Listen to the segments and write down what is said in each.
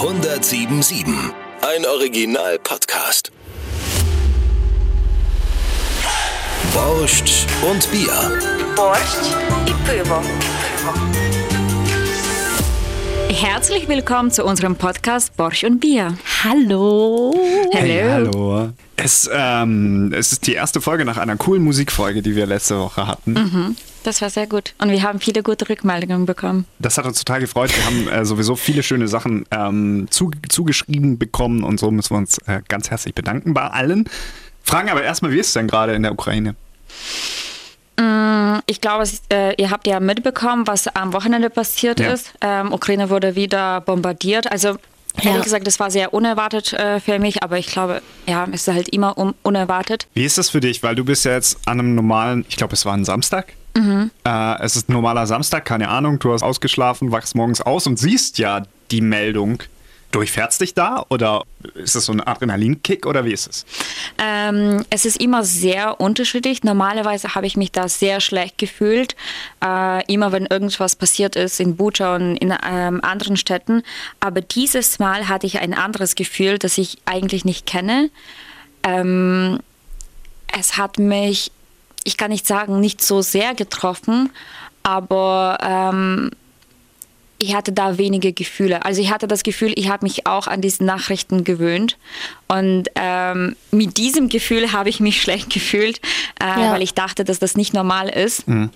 1077. Ein Original-Podcast. Borscht und Bier. Borscht und pivo. Herzlich willkommen zu unserem Podcast Borsch und Bier. Hallo. Hey, hallo. Es, ähm, es ist die erste Folge nach einer coolen Musikfolge, die wir letzte Woche hatten. Das war sehr gut. Und wir haben viele gute Rückmeldungen bekommen. Das hat uns total gefreut. Wir haben äh, sowieso viele schöne Sachen ähm, zu, zugeschrieben bekommen und so müssen wir uns äh, ganz herzlich bedanken bei allen. Fragen aber erstmal, wie ist es denn gerade in der Ukraine? Ich glaube, äh, ihr habt ja mitbekommen, was am Wochenende passiert Ja. ist. Ähm, Ukraine wurde wieder bombardiert. Also Ja. ehrlich gesagt, das war sehr unerwartet äh, für mich, aber ich glaube, ja, es ist halt immer un unerwartet. Wie ist das für dich? Weil du bist ja jetzt an einem normalen, ich glaube, es war ein Samstag. Äh, es ist ein normaler Samstag, keine Ahnung. Du hast ausgeschlafen, wachst morgens aus und siehst ja die Meldung. Durchfährst dich da oder ist das so ein Adrenalinkick oder wie ist es? Ähm, es ist immer sehr unterschiedlich. Normalerweise habe ich mich da sehr schlecht gefühlt. Äh, immer wenn irgendwas passiert ist in Bucha und in ähm, anderen Städten. Aber dieses Mal hatte ich ein anderes Gefühl, das ich eigentlich nicht kenne. Ähm, es hat mich, ich kann nicht sagen, nicht so sehr getroffen, aber ähm, ich hatte da wenige Gefühle. Also ich hatte das Gefühl, ich habe mich auch an diese Nachrichten gewöhnt. Und ähm, mit diesem Gefühl habe ich mich schlecht gefühlt, äh, Ja. weil ich dachte, dass das nicht normal ist. Äh,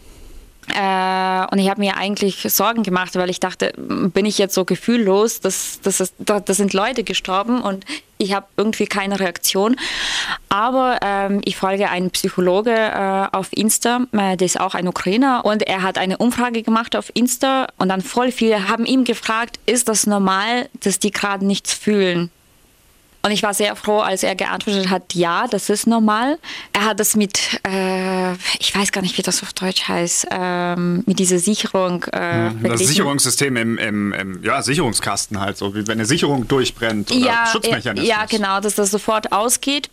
und ich habe mir eigentlich Sorgen gemacht, weil ich dachte, bin ich jetzt so gefühllos, dass, dass es, da, da sind Leute gestorben und ich habe irgendwie keine Reaktion. Aber ähm, ich folge einen Psychologe äh, auf Insta, äh, der ist auch ein Ukrainer und er hat eine Umfrage gemacht auf Insta und dann voll viele haben ihm gefragt, ist das normal, dass die gerade nichts fühlen? Und ich war sehr froh, als er geantwortet hat, ja, das ist normal. Er hat das mit, äh, ich weiß gar nicht, wie das auf Deutsch heißt, ähm, mit dieser Sicherung. Äh, Das. Sicherungssystem im, im, im ja, Sicherungskasten halt, so wie wenn eine Sicherung durchbrennt oder ja, Schutzmechanismus. Ja, genau, dass das sofort ausgeht.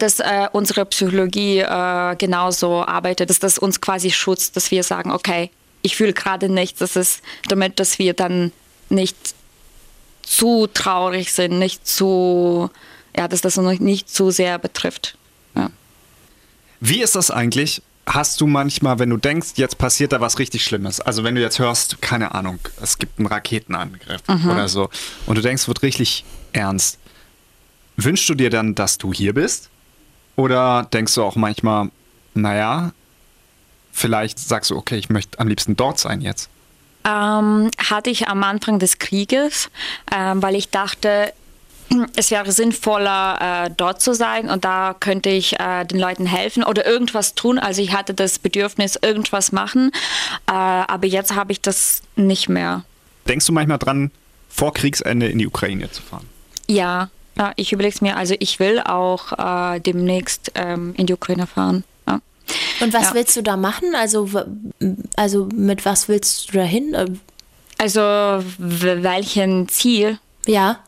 Dass äh, unsere Psychologie äh, genauso arbeitet, dass das uns quasi schützt, dass wir sagen, okay, ich fühle gerade nichts, das ist damit, dass wir dann nicht zu traurig sind, nicht zu, ja, dass das uns nicht zu sehr betrifft. Ja. Wie ist das eigentlich? Hast du manchmal, wenn du denkst, jetzt passiert da was richtig Schlimmes, also wenn du jetzt hörst, keine Ahnung, es gibt einen Raketenangriff oder so, und du denkst, es wird richtig ernst, wünschst du dir dann, dass du hier bist? Oder denkst du auch manchmal, naja, vielleicht sagst du, okay, ich möchte am liebsten dort sein jetzt? Ähm, hatte ich am Anfang des Krieges, ähm, weil ich dachte, es wäre sinnvoller, äh, dort zu sein und da könnte ich äh, den Leuten helfen oder irgendwas tun. Also ich hatte das Bedürfnis, irgendwas machen, äh, aber jetzt habe ich das nicht mehr. Denkst du manchmal dran, vor Kriegsende in die Ukraine zu fahren? Ja, ich überlege es mir. Also ich will auch äh, demnächst ähm, in die Ukraine fahren. Und was Ja. willst du da machen? Also, also mit was willst du da hin? Also welchen Ziel? Ja.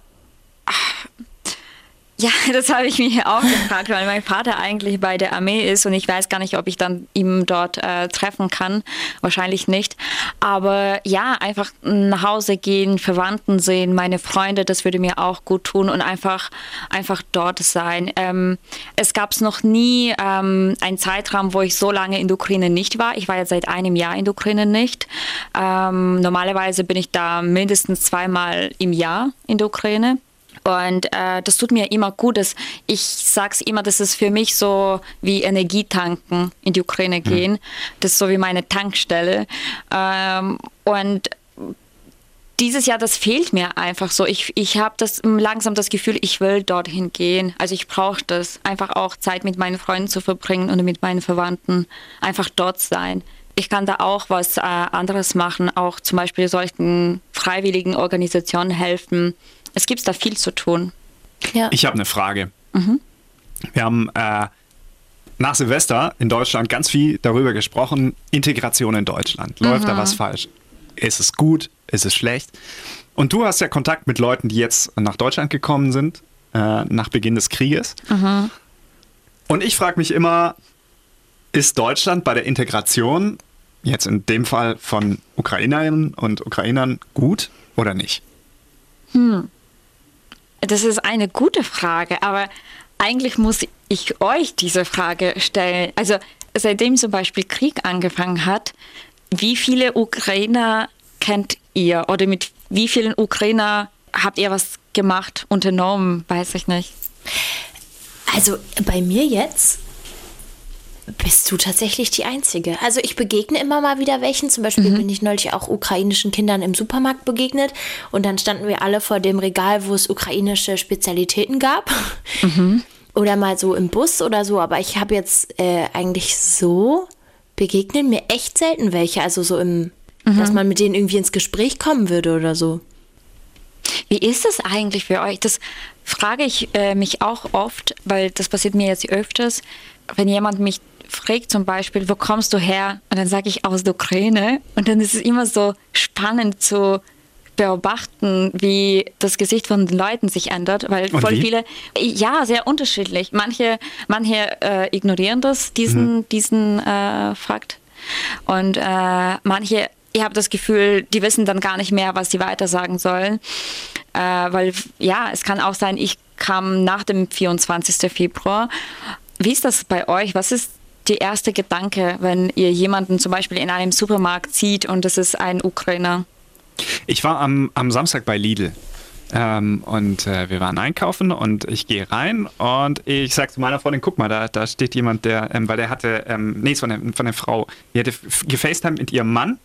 Ja, das habe ich mich auch gefragt, weil mein Vater eigentlich bei der Armee ist und ich weiß gar nicht, ob ich dann ihn dort äh, treffen kann. Wahrscheinlich nicht. Aber ja, einfach nach Hause gehen, Verwandten sehen, meine Freunde, das würde mir auch gut tun und einfach, einfach dort sein. Ähm, es gab noch nie ähm, einen Zeitraum, wo ich so lange in der Ukraine nicht war. Ich war jetzt seit einem Jahr in der Ukraine nicht. Ähm, normalerweise bin ich da mindestens zweimal im Jahr in der Ukraine. Und äh, das tut mir immer gut. Dass ich sage es immer, das ist für mich so wie Energietanken in die Ukraine gehen. Das ist so wie meine Tankstelle. Ähm, und dieses Jahr, das fehlt mir einfach so. Ich, ich habe das langsam das Gefühl, ich will dorthin gehen. Also ich brauche das, einfach auch Zeit mit meinen Freunden zu verbringen und mit meinen Verwandten, einfach dort sein. Ich kann da auch was äh, anderes machen, auch zum Beispiel solchen freiwilligen Organisationen helfen. Es gibt da viel zu tun. Ja. Ich habe eine Frage. Wir haben äh, nach Silvester in Deutschland ganz viel darüber gesprochen, Integration in Deutschland. Läuft da was falsch? Ist es gut? Ist es schlecht? Und du hast ja Kontakt mit Leuten, die jetzt nach Deutschland gekommen sind, äh, nach Beginn des Krieges. Und ich frage mich immer, ist Deutschland bei der Integration, jetzt in dem Fall von Ukrainerinnen und Ukrainern, gut oder nicht? Das ist eine gute Frage, aber eigentlich muss ich euch diese Frage stellen. Also seitdem zum Beispiel Krieg angefangen hat, wie viele Ukrainer kennt ihr oder mit wie vielen Ukrainer habt ihr was gemacht, unternommen, weiß ich nicht. Also bei mir jetzt bist du tatsächlich die Einzige. Also ich begegne immer mal wieder welchen. Zum Beispiel bin ich neulich auch ukrainischen Kindern im Supermarkt begegnet und dann standen wir alle vor dem Regal, wo es ukrainische Spezialitäten gab. Oder mal so im Bus oder so. Aber ich habe jetzt äh, eigentlich so begegnen mir echt selten welche. Also so im, dass man mit denen irgendwie ins Gespräch kommen würde oder so. Wie ist es eigentlich für euch? Das frage ich äh, mich auch oft, weil das passiert mir jetzt öfters, wenn jemand mich fragt zum Beispiel, wo kommst du her? Und dann sage ich aus der Ukraine. Und dann ist es immer so spannend zu beobachten, wie das Gesicht von den Leuten sich ändert, weil Und voll wie? viele, ja, sehr unterschiedlich. Manche, manche äh, ignorieren das, diesen, diesen äh, Fakt. Und äh, manche, ich habe das Gefühl, die wissen dann gar nicht mehr, was sie weiter sagen sollen. Äh, weil, ja, es kann auch sein, ich kam nach dem 24. Februar. Wie ist das bei euch? Was ist der erste Gedanke, wenn ihr jemanden zum Beispiel in einem Supermarkt sieht und es ist ein Ukrainer? Ich war am, am Samstag bei Lidl. Ähm, und äh, wir waren einkaufen und ich gehe rein und ich sag zu meiner Freundin, guck mal, da, da steht jemand, der, ähm, weil der hatte, ähm, nee, von der, von der Frau, die hatte gefacetimed mit ihrem Mann,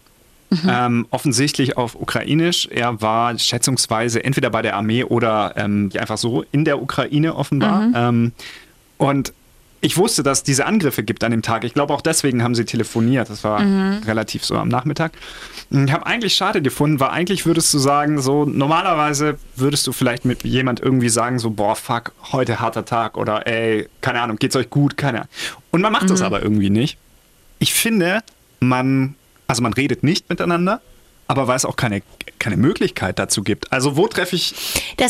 ähm, offensichtlich auf Ukrainisch. Er war schätzungsweise entweder bei der Armee oder ähm, einfach so in der Ukraine offenbar. Ähm, und ich wusste, dass es diese Angriffe gibt an dem Tag. Ich glaube, auch deswegen haben sie telefoniert. Das war relativ so am Nachmittag. Ich habe eigentlich schade gefunden, weil eigentlich würdest du sagen, so normalerweise würdest du vielleicht mit jemand irgendwie sagen, so, boah, fuck, heute harter Tag oder ey, keine Ahnung, geht's euch gut? Keine Ahnung. Und man macht das aber irgendwie nicht. Ich finde, man, also man redet nicht miteinander, aber weil es auch keine, keine Möglichkeit dazu gibt. Also wo treffe ich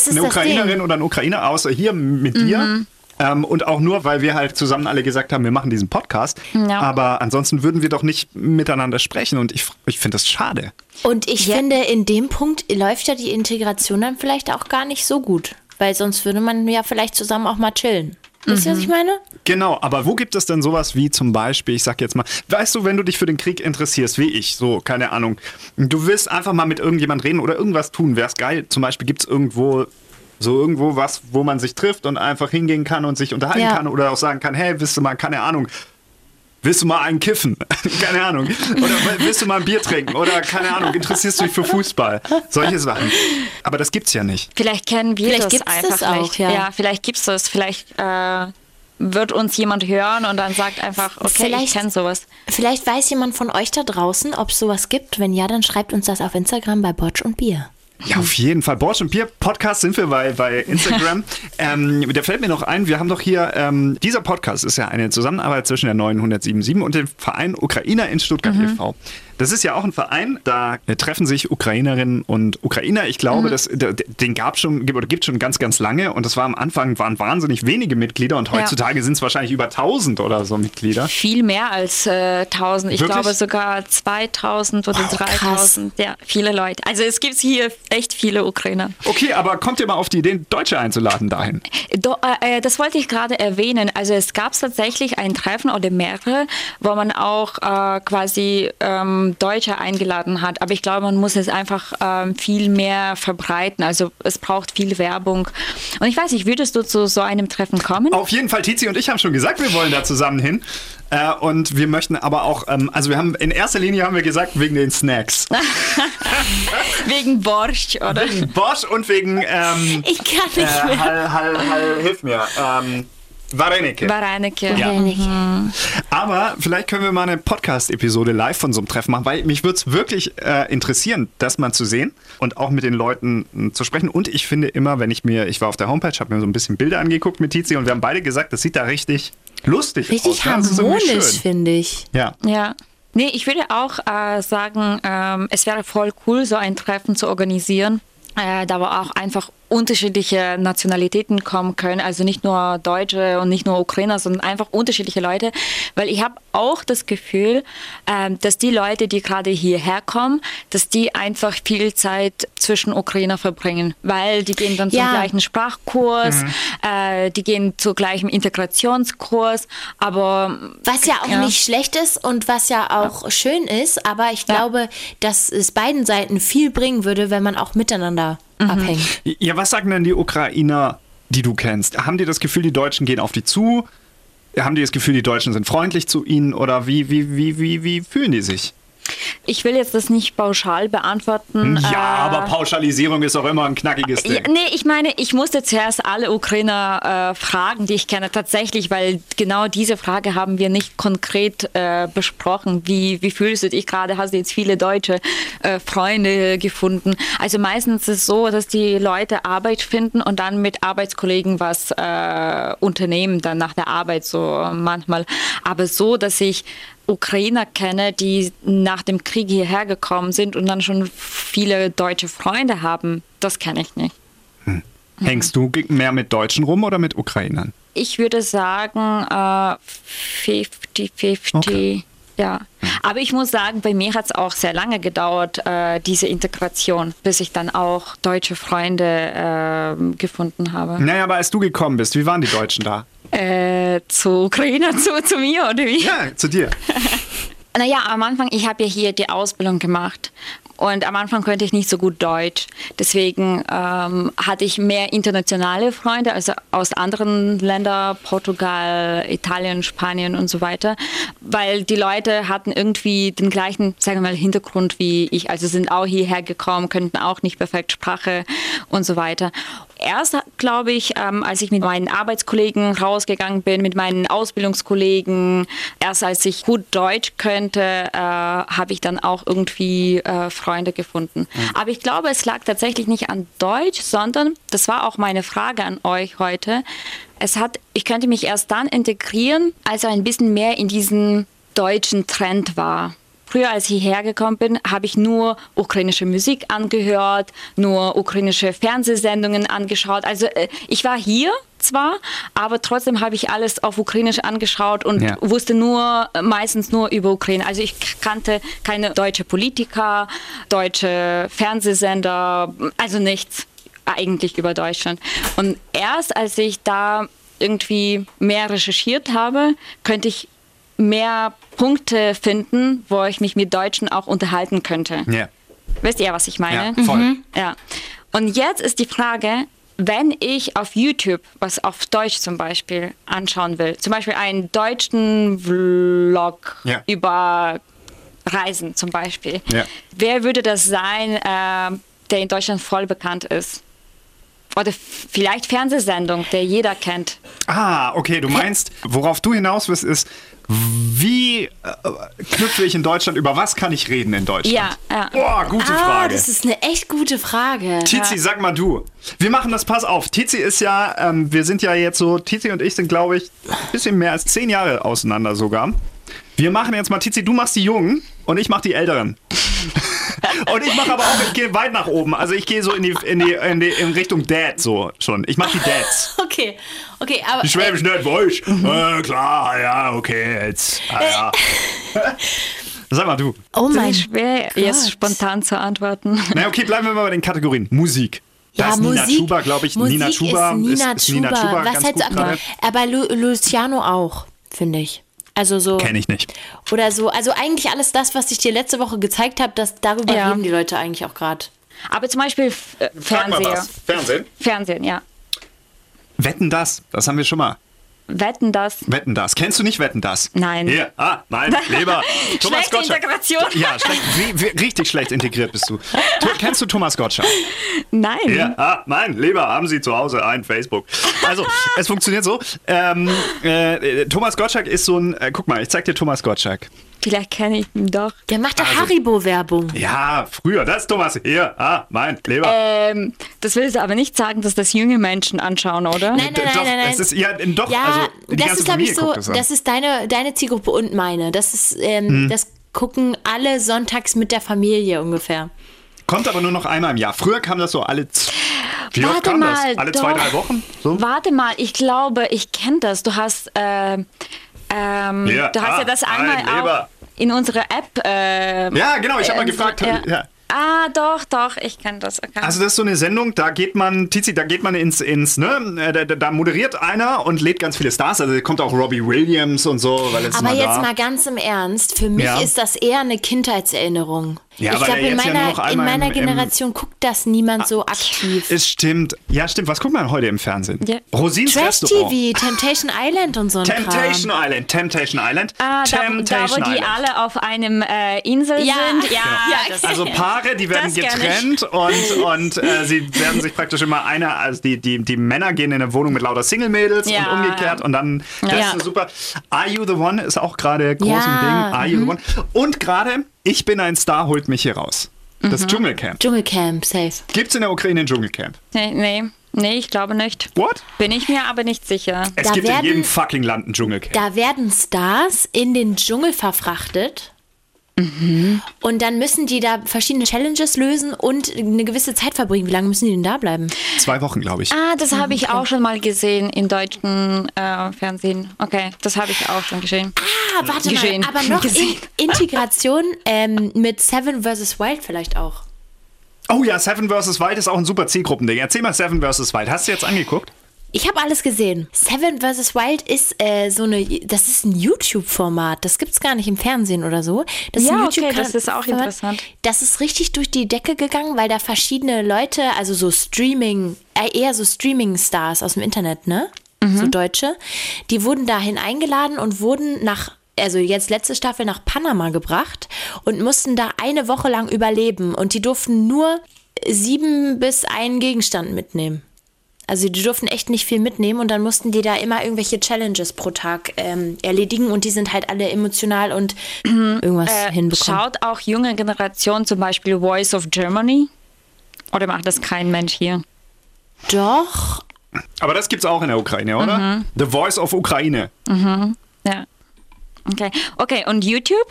eine Ukrainerin Ding. oder einen Ukrainer außer hier mit dir? Ähm, und auch nur, weil wir halt zusammen alle gesagt haben, wir machen diesen Podcast. Ja. Aber ansonsten würden wir doch nicht miteinander sprechen und ich, ich finde das schade. Und ich Ja. finde, in dem Punkt läuft ja die Integration dann vielleicht auch gar nicht so gut. Weil sonst würde man ja vielleicht zusammen auch mal chillen. Wisst ihr, was ich meine? Genau, aber wo gibt es denn sowas wie zum Beispiel, ich sag jetzt mal, weißt du, wenn du dich für den Krieg interessierst, wie ich, so, keine Ahnung, du willst einfach mal mit irgendjemand reden oder irgendwas tun, wär's geil. Zum Beispiel gibt es irgendwo so irgendwo was, wo man sich trifft und einfach hingehen kann und sich unterhalten Ja. kann oder auch sagen kann, hey, willst du mal, keine Ahnung, Willst du mal einen kiffen? keine Ahnung. Oder willst du mal ein Bier trinken? Oder keine Ahnung, interessierst du dich für Fußball? Solche Sachen. Aber das gibt's ja nicht. Vielleicht kennen wir Vielleicht das gibt's einfach das auch, nicht. ja. vielleicht gibt es das. Vielleicht äh, wird uns jemand hören und dann sagt einfach, okay, ich Vielleicht- kenne sowas. Vielleicht weiß jemand von euch da draußen, ob es sowas gibt. Wenn ja, dann schreibt uns das auf Instagram bei Botsch und Bier. Ja, auf jeden Fall. Borsch und Bier Podcast sind wir bei, bei Instagram. ähm, da fällt mir noch ein, wir haben doch hier, ähm, dieser Podcast ist ja eine Zusammenarbeit zwischen der 977 und dem Verein Ukrainer in Stuttgart e.V. Das ist ja auch ein Verein, da äh, treffen sich Ukrainerinnen und Ukrainer. Ich glaube, das, d- d- den gab schon oder gibt schon ganz, ganz lange und das war am Anfang waren wahnsinnig wenige Mitglieder und Ja. heutzutage sind es wahrscheinlich über 1000 oder so Mitglieder. Viel mehr als äh, 1000. Ich Wirklich? glaube sogar 2000 oder Wow, krass. 3000. Ja, viele Leute. Also es gibt hier echt viele Ukrainer. Okay, aber kommt ihr mal auf die Idee, Deutsche einzuladen dahin? Do, äh, äh, das wollte ich gerade erwähnen. Also es gab tatsächlich ein Treffen oder mehrere, wo man auch äh, quasi ähm, Deutsche eingeladen hat. Aber ich glaube, man muss es einfach ähm, viel mehr verbreiten. Also es braucht viel Werbung. Und ich weiß nicht, würdest du zu so einem Treffen kommen? Auf jeden Fall, Tizi und ich haben schon gesagt, wir wollen da zusammen hin. Äh, und wir möchten aber auch, ähm, also wir haben in erster Linie haben wir gesagt, wegen den Snacks. Wegen Borscht, oder? wegen Bosch und wegen ähm, Ich kann äh, nicht mehr. Hall, Hall, Hall, hilf mir. Varenike. Baraneke. Ja. Ich. Aber vielleicht können wir mal eine Podcast-Episode live von so einem Treffen machen, weil mich würde es wirklich äh, interessieren, das mal zu sehen und auch mit den Leuten mh, zu sprechen. Und ich finde immer, wenn ich mir, ich war auf der Homepage, habe mir so ein bisschen Bilder angeguckt mit Tizi und wir haben beide gesagt, das sieht da richtig lustig Richtig aus. ne? Irgendwie harmonisch, finde ich. Ja. Ja. Nee, ich würde auch äh, sagen, ähm, es wäre voll cool, so ein Treffen zu organisieren. Äh, da wo auch einfach unterschiedliche Nationalitäten kommen können, also nicht nur Deutsche und nicht nur Ukrainer, sondern einfach unterschiedliche Leute, weil ich habe auch das Gefühl, ähm, dass die Leute, die gerade hierher kommen, dass die einfach viel Zeit zwischen Ukrainer verbringen, weil die gehen dann zum Ja. gleichen Sprachkurs, äh, die gehen zu gleichem Integrationskurs, aber Was ja auch Ja. nicht schlecht ist und was ja auch schön ist, aber ich glaube, dass es beiden Seiten viel bringen würde, wenn man auch miteinander Mhm. abhängt. Ja, was sagen denn die Ukrainer, die du kennst? Haben die das Gefühl, die Deutschen gehen auf die zu? Haben die das Gefühl, die Deutschen sind freundlich zu ihnen? Oder wie, wie, wie, wie, wie fühlen die sich? Ich will jetzt das nicht pauschal beantworten. Ja, äh, aber Pauschalisierung ist auch immer ein knackiges Ja, Ding. nee, ich meine, ich musste zuerst alle Ukrainer äh, fragen, die ich kenne, tatsächlich, weil genau diese Frage haben wir nicht konkret äh, besprochen. Wie, wie fühlst du dich gerade? Hast du jetzt viele deutsche äh, Freunde gefunden? Also meistens ist es so, dass die Leute Arbeit finden und dann mit Arbeitskollegen was äh, unternehmen, dann nach der Arbeit so manchmal. Aber so, dass ich Ukrainer kenne, die nach dem Krieg hierher gekommen sind und dann schon viele deutsche Freunde haben, das kenne ich nicht. Hängst du mehr mit Deutschen rum oder mit Ukrainern? Ich würde sagen äh, 50-50. Okay. Ja, aber ich muss sagen, bei mir hat es auch sehr lange gedauert, äh, diese Integration, bis ich dann auch deutsche Freunde äh, gefunden habe. Naja, aber als du gekommen bist, wie waren die Deutschen da? Äh, zu Ukrainer, zu, zu mir oder wie? Ja, zu dir. Naja, am Anfang, ich habe ja hier die Ausbildung gemacht und am Anfang konnte ich nicht so gut Deutsch. Deswegen ähm, hatte ich mehr internationale Freunde, also aus anderen Ländern, Portugal, Italien, Spanien und so weiter, weil die Leute hatten irgendwie den gleichen, sagen wir mal, Hintergrund wie ich, also sind auch hierher gekommen, könnten auch nicht perfekt Sprache und so weiter. Erst, glaube ich, ähm, als ich mit meinen Arbeitskollegen rausgegangen bin, mit meinen Ausbildungskollegen, erst als ich gut Deutsch könnte, äh, habe ich dann auch irgendwie äh, Freunde gefunden. Aber ich glaube, es lag tatsächlich nicht an Deutsch, sondern, das war auch meine Frage an euch heute, es hat, ich könnte mich erst dann integrieren, als er ein bisschen mehr in diesen deutschen Trend war. Früher, als ich hierher gekommen bin, habe ich nur ukrainische Musik angehört, nur ukrainische Fernsehsendungen angeschaut. Also äh, ich war hier zwar, aber trotzdem habe ich alles auf Ukrainisch angeschaut und Ja. wusste nur äh, meistens nur über Ukraine. Also ich kannte keine deutsche Politiker, deutsche Fernsehsender, also nichts eigentlich über Deutschland. Und erst als ich da irgendwie mehr recherchiert habe, könnte ich mehr Punkte finden, wo ich mich mit Deutschen auch unterhalten könnte. Ja. Wisst ihr, was ich meine? Ja, voll. Ja. Und jetzt ist die Frage, wenn ich auf YouTube was auf Deutsch zum Beispiel anschauen will, zum Beispiel einen deutschen Vlog Ja. über Reisen zum Beispiel, Ja. wer würde das sein, äh, der in Deutschland voll bekannt ist? Oder vielleicht Fernsehsendung, der jeder kennt. Ah, okay, du meinst, worauf du hinaus willst, ist, wie äh, knüpfe ich in Deutschland, über was kann ich reden in Deutschland? Ja, ja. Boah, gute ah, Frage. das ist eine echt gute Frage. Tizi, sag mal du. Wir machen das, pass auf. Tizi ist ja, ähm, wir sind ja jetzt so, Tizi und ich sind, glaube ich, ein bisschen mehr als zehn Jahre auseinander sogar. Wir machen jetzt mal, Tizi, du machst die Jungen und ich mach die Älteren. Und ich mache aber auch, ich gehe weit nach oben. Also ich gehe so in die, in die, in die in Richtung Dad so schon. Ich mach die Dads. Okay, okay, aber. Die Schwäbisch nicht, weiß. Äh, klar, ja, okay, jetzt. Ah, ja. Sag mal du. oh Das mein ist schwer, jetzt spontan zu antworten. Na okay, bleiben wir mal bei den Kategorien. Musik. Da Ja, ist Nina Musik, Chuba, glaube ich. Musik Nina Chuba ist Nina ist, ist Nina Chuba. Was ganz hältst gut gerade. Aber Lu Luciano auch, finde ich. Also so. Kenne ich nicht. Oder so. Also eigentlich alles das, was ich dir letzte Woche gezeigt habe, das darüber Ja. reden die Leute eigentlich auch gerade. Aber zum Beispiel äh, Fernseher. Fernsehen? Fernsehen, ja. Wetten das. Das haben wir schon mal. Wetten das. Wetten das. Kennst du nicht Wetten das? Nein. Hier, ah, nein, lieber. Thomas Schlechte Gottschalk. Integration. Ja, schlecht, wie, wie, richtig schlecht integriert bist du. du. Kennst du Thomas Gottschalk? Nein. Ja, ah, nein, lieber, haben Sie zu Hause ein Facebook. Also, es funktioniert so. Ähm, äh, Thomas Gottschalk ist so ein, äh, guck mal, ich zeig dir Thomas Gottschalk. Vielleicht kenne ich ihn doch. Der macht doch Also- Haribo-Werbung. Ja, früher, das ist Thomas. Hier, ah, mein, lieber. Ähm, das willst du aber nicht sagen, dass das junge Menschen anschauen, oder? Nein, nein, nein, doch, nein, nein. Es ist, ja, doch, Ja, also die das ganze ist, glaube ich, Familie so, das das ist deine, deine Zielgruppe und meine. Das ist, ähm, Hm. das gucken alle sonntags mit der Familie ungefähr. Kommt aber nur noch einmal im Jahr. Früher kam das so alle Wie oft Warte kam das? mal, Alle zwei, doch. drei Wochen? So? Warte mal, ich glaube, ich kenne das. Du hast, äh, ähm, Ja, du hast ah, ja das ein einmal Leber. auch in unserer App. Äh, Ja, genau, ich habe mal äh, gefragt. Ja. Ja. Ah, doch, doch, ich kenne das. Okay. Also das ist so eine Sendung, da geht man, Tizi, da geht man ins, ins ne, äh, da, da moderiert einer und lädt ganz viele Stars, also kommt auch Robbie Williams und so, weil Aber mal jetzt da. mal ganz im Ernst, für mich Ja. ist das eher eine Kindheitserinnerung. Ja, ich glaube, in ja meiner, noch in meiner im- im- Generation guckt das niemand so aktiv. Es stimmt. Ja, stimmt. Was guckt man heute im Fernsehen? Ja. Rosins Trash Restaurant. TV, Temptation Island und so ein Temptation Kram. Island, Temptation Island, ah, da, da, Temptation wo die Island. alle auf einem äh, Insel Ja. sind. Ja, Ja, das, Also Paare, die werden getrennt und, und äh, sie werden sich praktisch immer einer, also die, die, die Männer gehen in eine Wohnung mit lauter Single-Mädels Ja. und umgekehrt und dann, das Ja. ist super. Are You The One ist auch gerade groß Ja. im Ding. Are You The One. Und gerade, Ich bin ein Star holt mich hier raus. Das Dschungelcamp. Dschungelcamp, safe. Gibt's in der Ukraine ein Dschungelcamp? nee, nee, nee, ich glaube nicht. What? Bin ich mir aber nicht sicher. Es Da gibt in werden- jedem fucking Land ein Dschungelcamp. Da werden Stars in den Dschungel verfrachtet. Und dann müssen die da verschiedene Challenges lösen und eine gewisse Zeit verbringen. Wie lange müssen die denn da bleiben? Zwei Wochen, glaube ich. Ah, das habe ich auch schon mal gesehen im deutschen äh, Fernsehen. Okay, das habe ich auch schon gesehen. Ah, warte Geschehen. mal, aber noch in. Integration ähm, mit Seven vs. Wild vielleicht auch. Oh ja, Seven vs. Wild ist auch ein super Zielgruppending. Erzähl mal Seven vs. Wild. Hast du jetzt angeguckt? Ich habe alles gesehen. Seven vs. Wild ist äh, so eine, das ist ein YouTube-Format. Das gibt's gar nicht im Fernsehen oder so. Das ist Ja, ein okay, das ist auch interessant. Das ist richtig durch die Decke gegangen, weil da verschiedene Leute, also so Streaming, äh, eher so Streaming-Stars aus dem Internet, ne? So Deutsche, die wurden dahin eingeladen und wurden nach also jetzt letzte Staffel nach Panama gebracht und mussten da eine Woche lang überleben und die durften nur sieben bis einen Gegenstand mitnehmen. Also die durften echt nicht viel mitnehmen und dann mussten die da immer irgendwelche Challenges pro Tag ähm, erledigen und die sind halt alle emotional und irgendwas hinbekommen. Schaut auch junge Generation zum Beispiel Voice of Germany? Oder macht das kein Mensch hier? Doch, Aber das gibt's auch in der Ukraine, oder? Mhm. The Voice of Ukraine. Ja. Okay. Okay, und YouTube?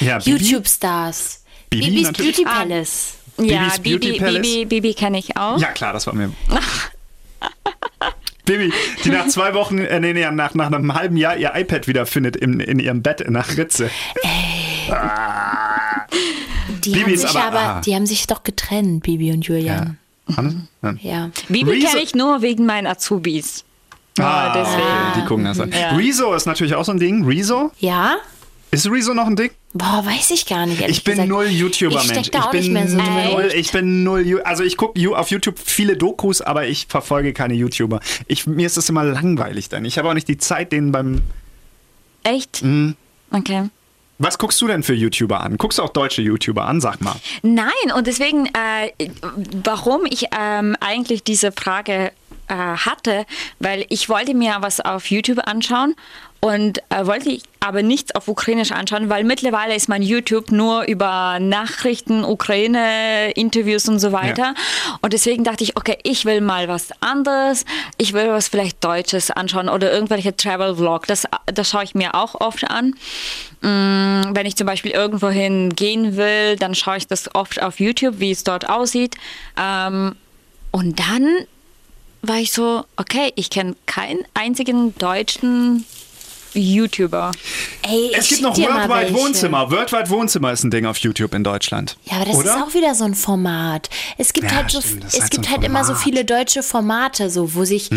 Ja, Bibi? YouTube-Stars. Bibi Bibis natürlich. Beauty Ah. Palace. ja, Bibis Beauty Bibi, Palace? Bibi, Bibi kenne ich auch. Ja, klar, das war mir. Bibi, die nach zwei Wochen, äh, nee, nee, nach, nach einem halben Jahr ihr iPad wiederfindet in, in ihrem Bett in der Ritze. Die, Bibi haben sich aber- aber, ah. die haben sich doch getrennt, Bibi und Julian. Ja. Ja. Bibi Rezo- kenne ich nur wegen meinen Azubis. Ah, deswegen. okay, die gucken das an. Ja. Rezo ist natürlich auch so ein Ding. Rezo? Ja? Ist Rezo noch ein Ding? Boah, weiß ich gar nicht. Ich bin gesagt. null Ich YouTuber-Mensch. da auch bin nicht mehr so null, ich bin null, also ich gucke auf YouTube viele Dokus, aber ich verfolge keine YouTuber. Ich, mir ist das immer langweilig dann. Ich habe auch nicht die Zeit, denen beim. Echt? Mhm. Okay. Was guckst du denn für YouTuber an? Guckst du auch deutsche YouTuber an? Sag mal. Nein, und deswegen, äh, warum ich ähm, eigentlich diese Frage äh, hatte, weil ich wollte mir was auf YouTube anschauen und äh, wollte ich aber nichts auf Ukrainisch anschauen, weil mittlerweile ist mein YouTube nur über Nachrichten, Ukraine, Interviews und so weiter. Und deswegen dachte ich, okay, ich will mal was anderes. Ich will was vielleicht Deutsches anschauen oder irgendwelche Travel-Vlog. Das, das schaue ich mir auch oft an. Mm, Wenn ich zum Beispiel irgendwohin gehen will, dann schaue ich das oft auf YouTube, wie es dort aussieht. Ähm, und dann war ich so, okay, ich kenne keinen einzigen deutschen YouTuber. Ey, ich Es gibt noch Worldwide. Wohnzimmer. Worldwide Wohnzimmer ist ein Ding auf YouTube in Deutschland. Ja, aber das Oder? ist auch wieder so ein Format. Es gibt Ja, halt so, stimmt, es halt gibt so halt immer so viele deutsche Formate, so wo sich.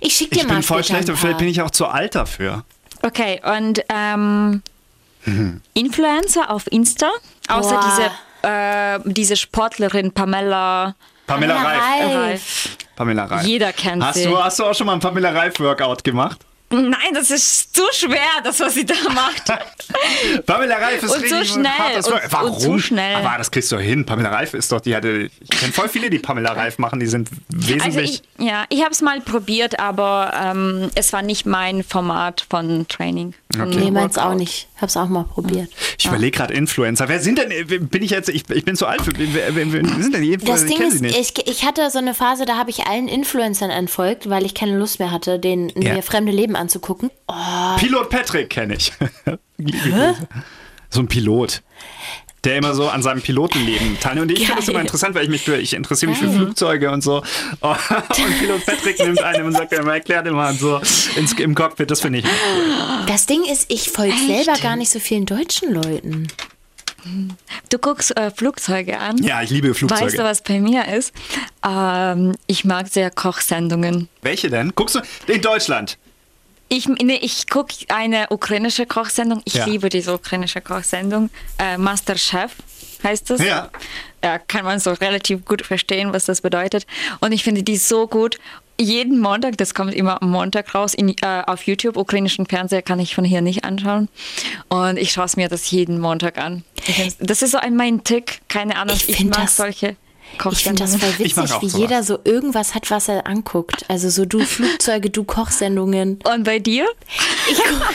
Ich schick dir Ich mal bin voll schlecht und vielleicht bin ich auch zu alt dafür. Okay, und ähm, Influencer auf Insta, außer Boah. diese, äh, diese Sportlerin Pamela Pamela, Pamela Reif. Reif. Reif. Pamela Reif. Jeder kennt hast sie. Du, hast du auch schon mal ein Pamela Reif-Workout gemacht? Nein, das ist zu schwer, das, was sie da macht. Pamela Reif ist Und so richtig schnell, hartes und-. Warum? und zu schnell. Aber das kriegst du hin. Pamela Reif ist doch, die hatte, ich kenne voll viele, die Pamela Reif machen, die sind Also wesentlich. ich, ja, ich habe es mal probiert, aber ähm, es war nicht mein Format von Training. Von Okay. Nee, meins auch nicht. Hab's auch mal probiert. Ich überlege gerade Influencer. Wer sind denn, bin ich jetzt, ich, ich bin zu alt für, wer, wer, wer sind denn die Influencer? Das Ich Ding sie ist, nicht. ich, ich hatte so eine Phase, da habe ich allen Influencern entfolgt, weil ich keine Lust mehr hatte, den Ja. mir fremde Leben anzugucken. Oh, Pilot Patrick kenne ich. So ein Pilot. der immer so an seinem Pilotenleben teilnimmt. Und ich finde das immer interessant, weil ich mich für, ich interessiere mich für Flugzeuge und so. Und Pilot Patrick nimmt einen und sagt immer, erklärt immer und so ins, im Cockpit. Das finde ich. Das Ding ist, ich folge selber gar nicht so vielen deutschen Leuten. Du guckst äh, Flugzeuge an. Ja, ich liebe Flugzeuge. Weißt du, was bei mir ist? Ähm, ich mag sehr Kochsendungen. Welche denn? Guckst du in Deutschland? Ich, nee, ich gucke eine ukrainische Kochsendung. Ich Ja. liebe diese ukrainische Kochsendung. Äh, Masterchef heißt es. Ja. Ja, kann man so relativ gut verstehen, was das bedeutet. Und ich finde die so gut. Jeden Montag, das kommt immer am Montag raus, in, äh, auf YouTube. Ukrainischen Fernseher kann ich von hier nicht anschauen. Und ich schaue es mir das jeden Montag an. Das ist so ein mein Tick. Keine Ahnung. Ich Ich, mag das- solche Ich finde das Kochsendungen. voll witzig, wie sowas. jeder so irgendwas hat, was er anguckt. Also so du Flugzeuge, du Kochsendungen. Und bei dir? Ich guck,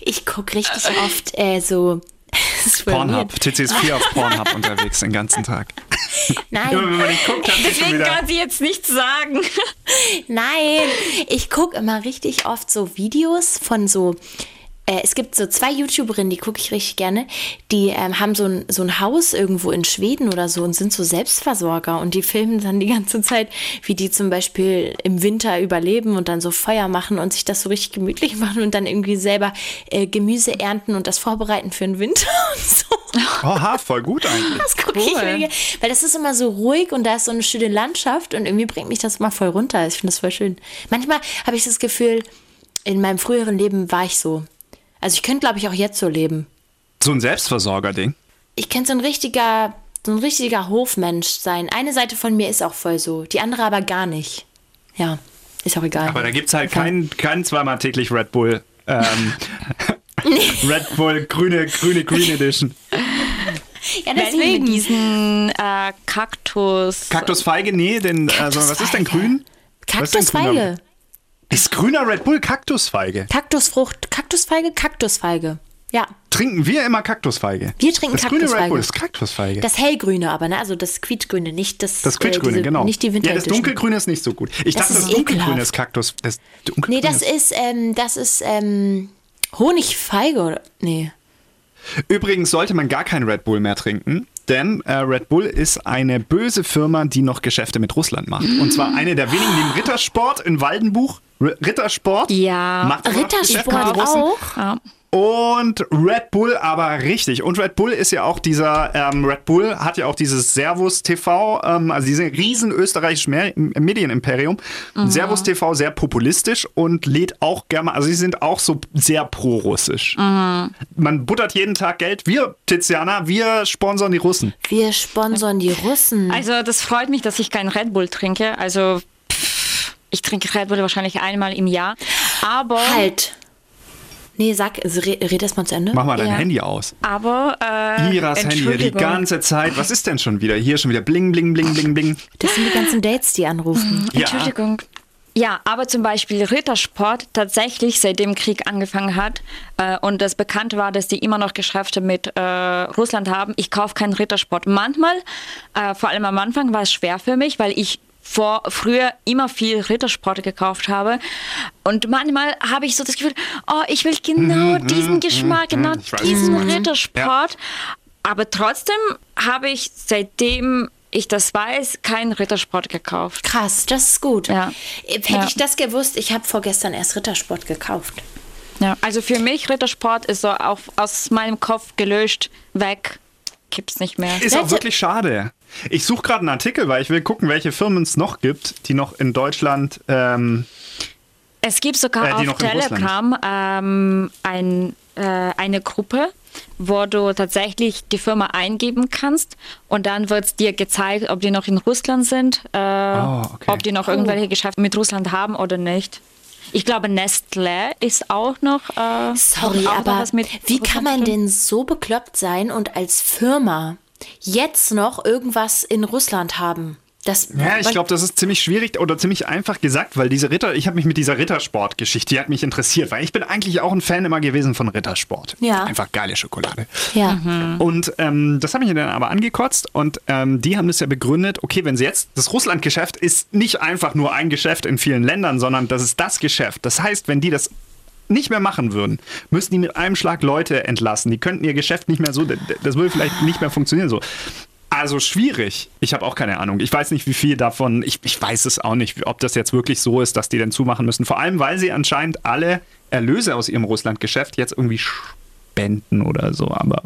ich guck richtig oft äh, so. Pornhub. TC ist viel auf Pornhub unterwegs den ganzen Tag. Immer Nein, wenn man nicht guckt, Deswegen kann sie jetzt nichts sagen. nein. Ich guck immer richtig oft so Videos von so. Äh, es gibt so zwei YouTuberinnen, die gucke ich richtig gerne. Die ähm, haben so ein, so ein Haus irgendwo in Schweden oder so und sind so Selbstversorger. Und die filmen dann die ganze Zeit, wie die zum Beispiel im Winter überleben und dann so Feuer machen und sich das so richtig gemütlich machen und dann irgendwie selber äh, Gemüse ernten und das vorbereiten für den Winter und so. Oha, voll gut eigentlich. Das gucke ich Cool. mir, weil das ist immer so ruhig und da ist so eine schöne Landschaft und irgendwie bringt mich das mal voll runter. Ich finde das voll schön. Manchmal habe ich das Gefühl, in meinem früheren Leben war ich so. Also ich könnte, glaube ich, auch jetzt so leben. So ein Selbstversorger-Ding. Ich könnte so ein richtiger, so ein richtiger Hofmensch sein. Eine Seite von mir ist auch voll so, die andere aber gar nicht. Ja, ist auch egal. Aber da gibt es halt keinen kein zweimal täglich Red Bull. Ähm, Red Bull grüne, grüne Green Edition. ja, Deswegen diesen äh, Kaktus. Kaktusfeige? Nee, denn, also, was ist denn Kaktusfeige. grün? Was ist denn grüner? Kaktusfeige. Ist grüner Red Bull Kaktusfeige? Kaktusfrucht, Kaktusfeige, Kaktusfeige. Ja, Trinken wir immer Kaktusfeige? Wir trinken das grüne Red Kaktusfeige. Bull ist Kaktusfeige. das hellgrüne aber, ne? Also das quietschgrüne, nicht das Das Quietschgrüne, äh, genau. Nicht die Winter ja, das dunkelgrüne ist nicht so gut. Ich Das dachte, das dunkelgrüne ist Kaktus. Das Nee, das ist, ähm, das ist, ähm, Honigfeige, oder? Nee. Übrigens sollte man gar kein Red Bull mehr trinken, denn äh, Red Bull ist eine böse Firma, die noch Geschäfte mit Russland macht. Und zwar eine der wenigen, die im Rittersport in Waldenbuch, R Rittersport, Ja. macht Rittersport auch? Ja. Und Red Bull aber richtig. Und Red Bull ist ja auch dieser, ähm, Red Bull hat ja auch dieses Servus TV, ähm, also diese riesen österreichische Mer Medienimperium. Servus TV sehr populistisch und lädt auch gerne mal, also sie sind auch so sehr pro-russisch. Man buttert jeden Tag Geld. Wir, Tiziana, wir sponsern die Russen. Wir sponsern die Russen. Also das freut mich, dass ich keinen Red Bull trinke. Also pff, ich trinke Red Bull wahrscheinlich einmal im Jahr. Aber, halt. Nee, sag, also red, erst mal zu Ende. Mach mal dein Ja. Handy aus. aber äh, Iras Handy die ganze Zeit. Was ist denn schon wieder? Hier schon wieder bling, bling, bling, bling, bling. Das sind die ganzen Dates, die anrufen. Ja. Entschuldigung. Ja, aber zum Beispiel Rittersport tatsächlich seitdem Krieg angefangen hat äh, und das bekannt war, dass die immer noch Geschäfte mit äh, Russland haben. Ich kaufe keinen Rittersport. Manchmal, äh, vor allem am Anfang, war es schwer für mich, weil ich vor früher immer viel Rittersport gekauft habe und manchmal habe ich so das Gefühl, oh, ich will genau diesen Geschmack, genau ich weiß, diesen Rittersport. Aber trotzdem habe ich seitdem ich das weiß, keinen Rittersport gekauft. Krass, das ist gut. Ja. Hätte Ja. ich das gewusst, ich habe vorgestern erst Rittersport gekauft. Ja, also für mich Rittersport ist so auch aus meinem Kopf gelöscht, weg, gibt's nicht mehr. Ist auch Leute- wirklich schade. Ich suche gerade einen Artikel, weil ich will gucken, welche Firmen es noch gibt, die noch in Deutschland. Ähm, Es gibt sogar Äh, auf noch Telegram ähm, ein, äh, eine Gruppe, wo du tatsächlich die Firma eingeben kannst und dann wird es dir gezeigt, ob die noch in Russland sind, äh, Oh, okay. ob die noch irgendwelche Geschäfte mit Russland haben oder nicht. Ich glaube, Nestlé ist auch noch. Äh, Sorry, auch noch aber was mit wie kann man denn so bekloppt sein und als Firma jetzt noch irgendwas in Russland haben? Das, ja, ich glaube, das ist ziemlich schwierig oder ziemlich einfach gesagt, weil diese Ritter, ich habe mich mit dieser Rittersport-Geschichte, die hat mich interessiert, weil ich bin eigentlich auch ein Fan immer gewesen von Rittersport. Ja. Einfach geile Schokolade. Ja. Und ähm, das habe ich mir dann aber angekotzt und ähm, die haben das ja begründet, okay, wenn sie jetzt, das Russland-Geschäft ist nicht einfach nur ein Geschäft in vielen Ländern, sondern das ist das Geschäft. Das heißt, wenn die das nicht mehr machen würden, müssten die mit einem Schlag Leute entlassen. Die könnten ihr Geschäft nicht mehr so, das würde vielleicht nicht mehr funktionieren so. Also schwierig. Ich habe auch keine Ahnung. Ich weiß nicht, wie viel davon, ich, ich weiß es auch nicht, ob das jetzt wirklich so ist, dass die dann zumachen müssen. Vor allem, weil sie anscheinend alle Erlöse aus ihrem Russland-Geschäft jetzt irgendwie spenden oder so. Aber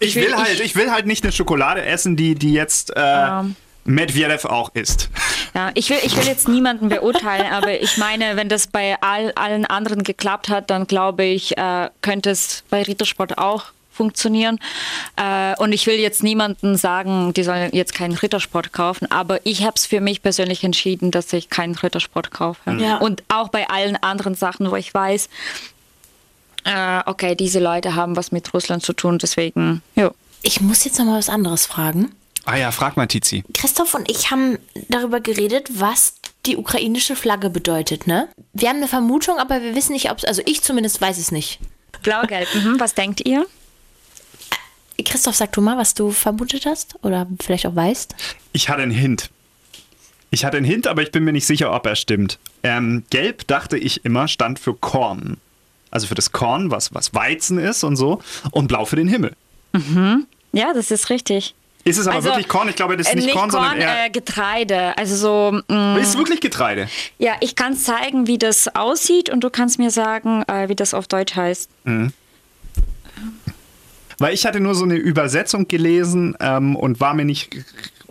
ich will, halt, ich will halt nicht eine Schokolade essen, die, die jetzt äh, Ja. Medvedev auch isst. Ja, ich will, ich will jetzt niemanden beurteilen, aber ich meine, wenn das bei all, allen anderen geklappt hat, dann glaube ich, äh, könnte es bei Rittersport auch funktionieren. Äh, und ich will jetzt niemanden sagen, die sollen jetzt keinen Rittersport kaufen, aber ich habe es für mich persönlich entschieden, dass ich keinen Rittersport kaufe. Ja. Und auch bei allen anderen Sachen, wo ich weiß, äh, okay, diese Leute haben was mit Russland zu tun, deswegen, ja. Ich muss jetzt noch mal was anderes fragen. Ah ja, frag mal Tizi. Christoph und ich haben darüber geredet, was die ukrainische Flagge bedeutet, ne? Wir haben eine Vermutung, aber wir wissen nicht, ob es, also ich zumindest weiß es nicht. Blau-Gelb, mhm. was denkt ihr? Christoph, sag du mal, was du vermutet hast oder vielleicht auch weißt. Ich hatte einen Hint. Ich hatte einen Hint, aber ich bin mir nicht sicher, ob er stimmt. Ähm, gelb, dachte ich immer, stand für Korn. Also für das Korn, was, was Weizen ist und so. Und blau für den Himmel. Ja, das ist richtig. Ist es aber Also, wirklich Korn? Ich glaube, das ist Äh, nicht, Korn, sondern eher. äh, Getreide. Also so, mh, ist wirklich Getreide. ja, ich kann zeigen, wie das aussieht und du kannst mir sagen, äh, wie das auf Deutsch heißt. Weil ich hatte nur so eine Übersetzung gelesen ähm, und war mir nicht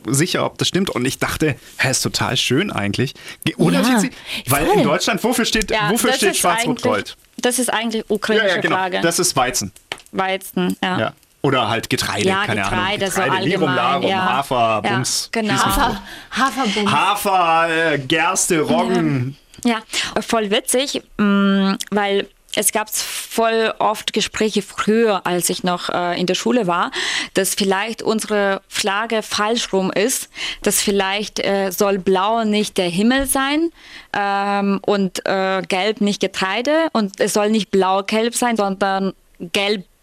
sicher, ob das stimmt. Und ich dachte, hä, ist total schön eigentlich. Ge- Oder Ja, Tizi? Weil voll. in Deutschland, wofür steht, Ja, wofür steht Schwarz-Rot-Gold? Das ist eigentlich Ja, ukrainische ja, genau. Flagge. Das ist Weizen. Weizen, ja. Ja. Oder halt Getreide, Ja, keine Ahnung. Getreide, so Lirum, allgemein, Larum, ja. Hafer, Ja, Bums. genau. tot. Haferbund. Hafer, äh, Gerste, Roggen. Ja, voll witzig, mh, weil es gab voll oft Gespräche früher, als ich noch äh, in der Schule war, dass vielleicht unsere Flagge falsch rum ist, dass vielleicht äh, soll blau nicht der Himmel sein ähm, und äh, gelb nicht Getreide und es soll nicht blau-gelb sein, sondern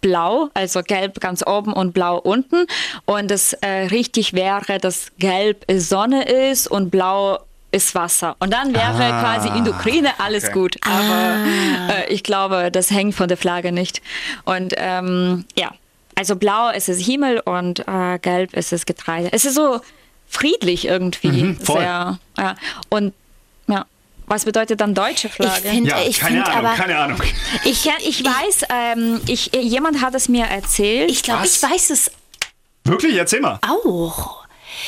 gelb-blau, also gelb ganz oben und blau unten und es äh, richtig wäre, dass gelb Sonne ist und blau ist Wasser. Und dann wäre Ah, quasi in der Ukraine alles okay. gut. Aber äh, ich glaube, das hängt von der Flagge nicht. Und ähm, ja, also blau ist es Himmel und äh, gelb ist es Getreide. Es ist so friedlich irgendwie. Mhm, voll. Sehr, ja. Und was bedeutet dann deutsche Ich Flagge? finde, Ja, ich keine finde Ahnung, aber, keine Ahnung. ich, ich weiß, ähm, ich, jemand hat es mir erzählt. ich glaube, ich weiß es Wirklich? Erzähl mal. auch.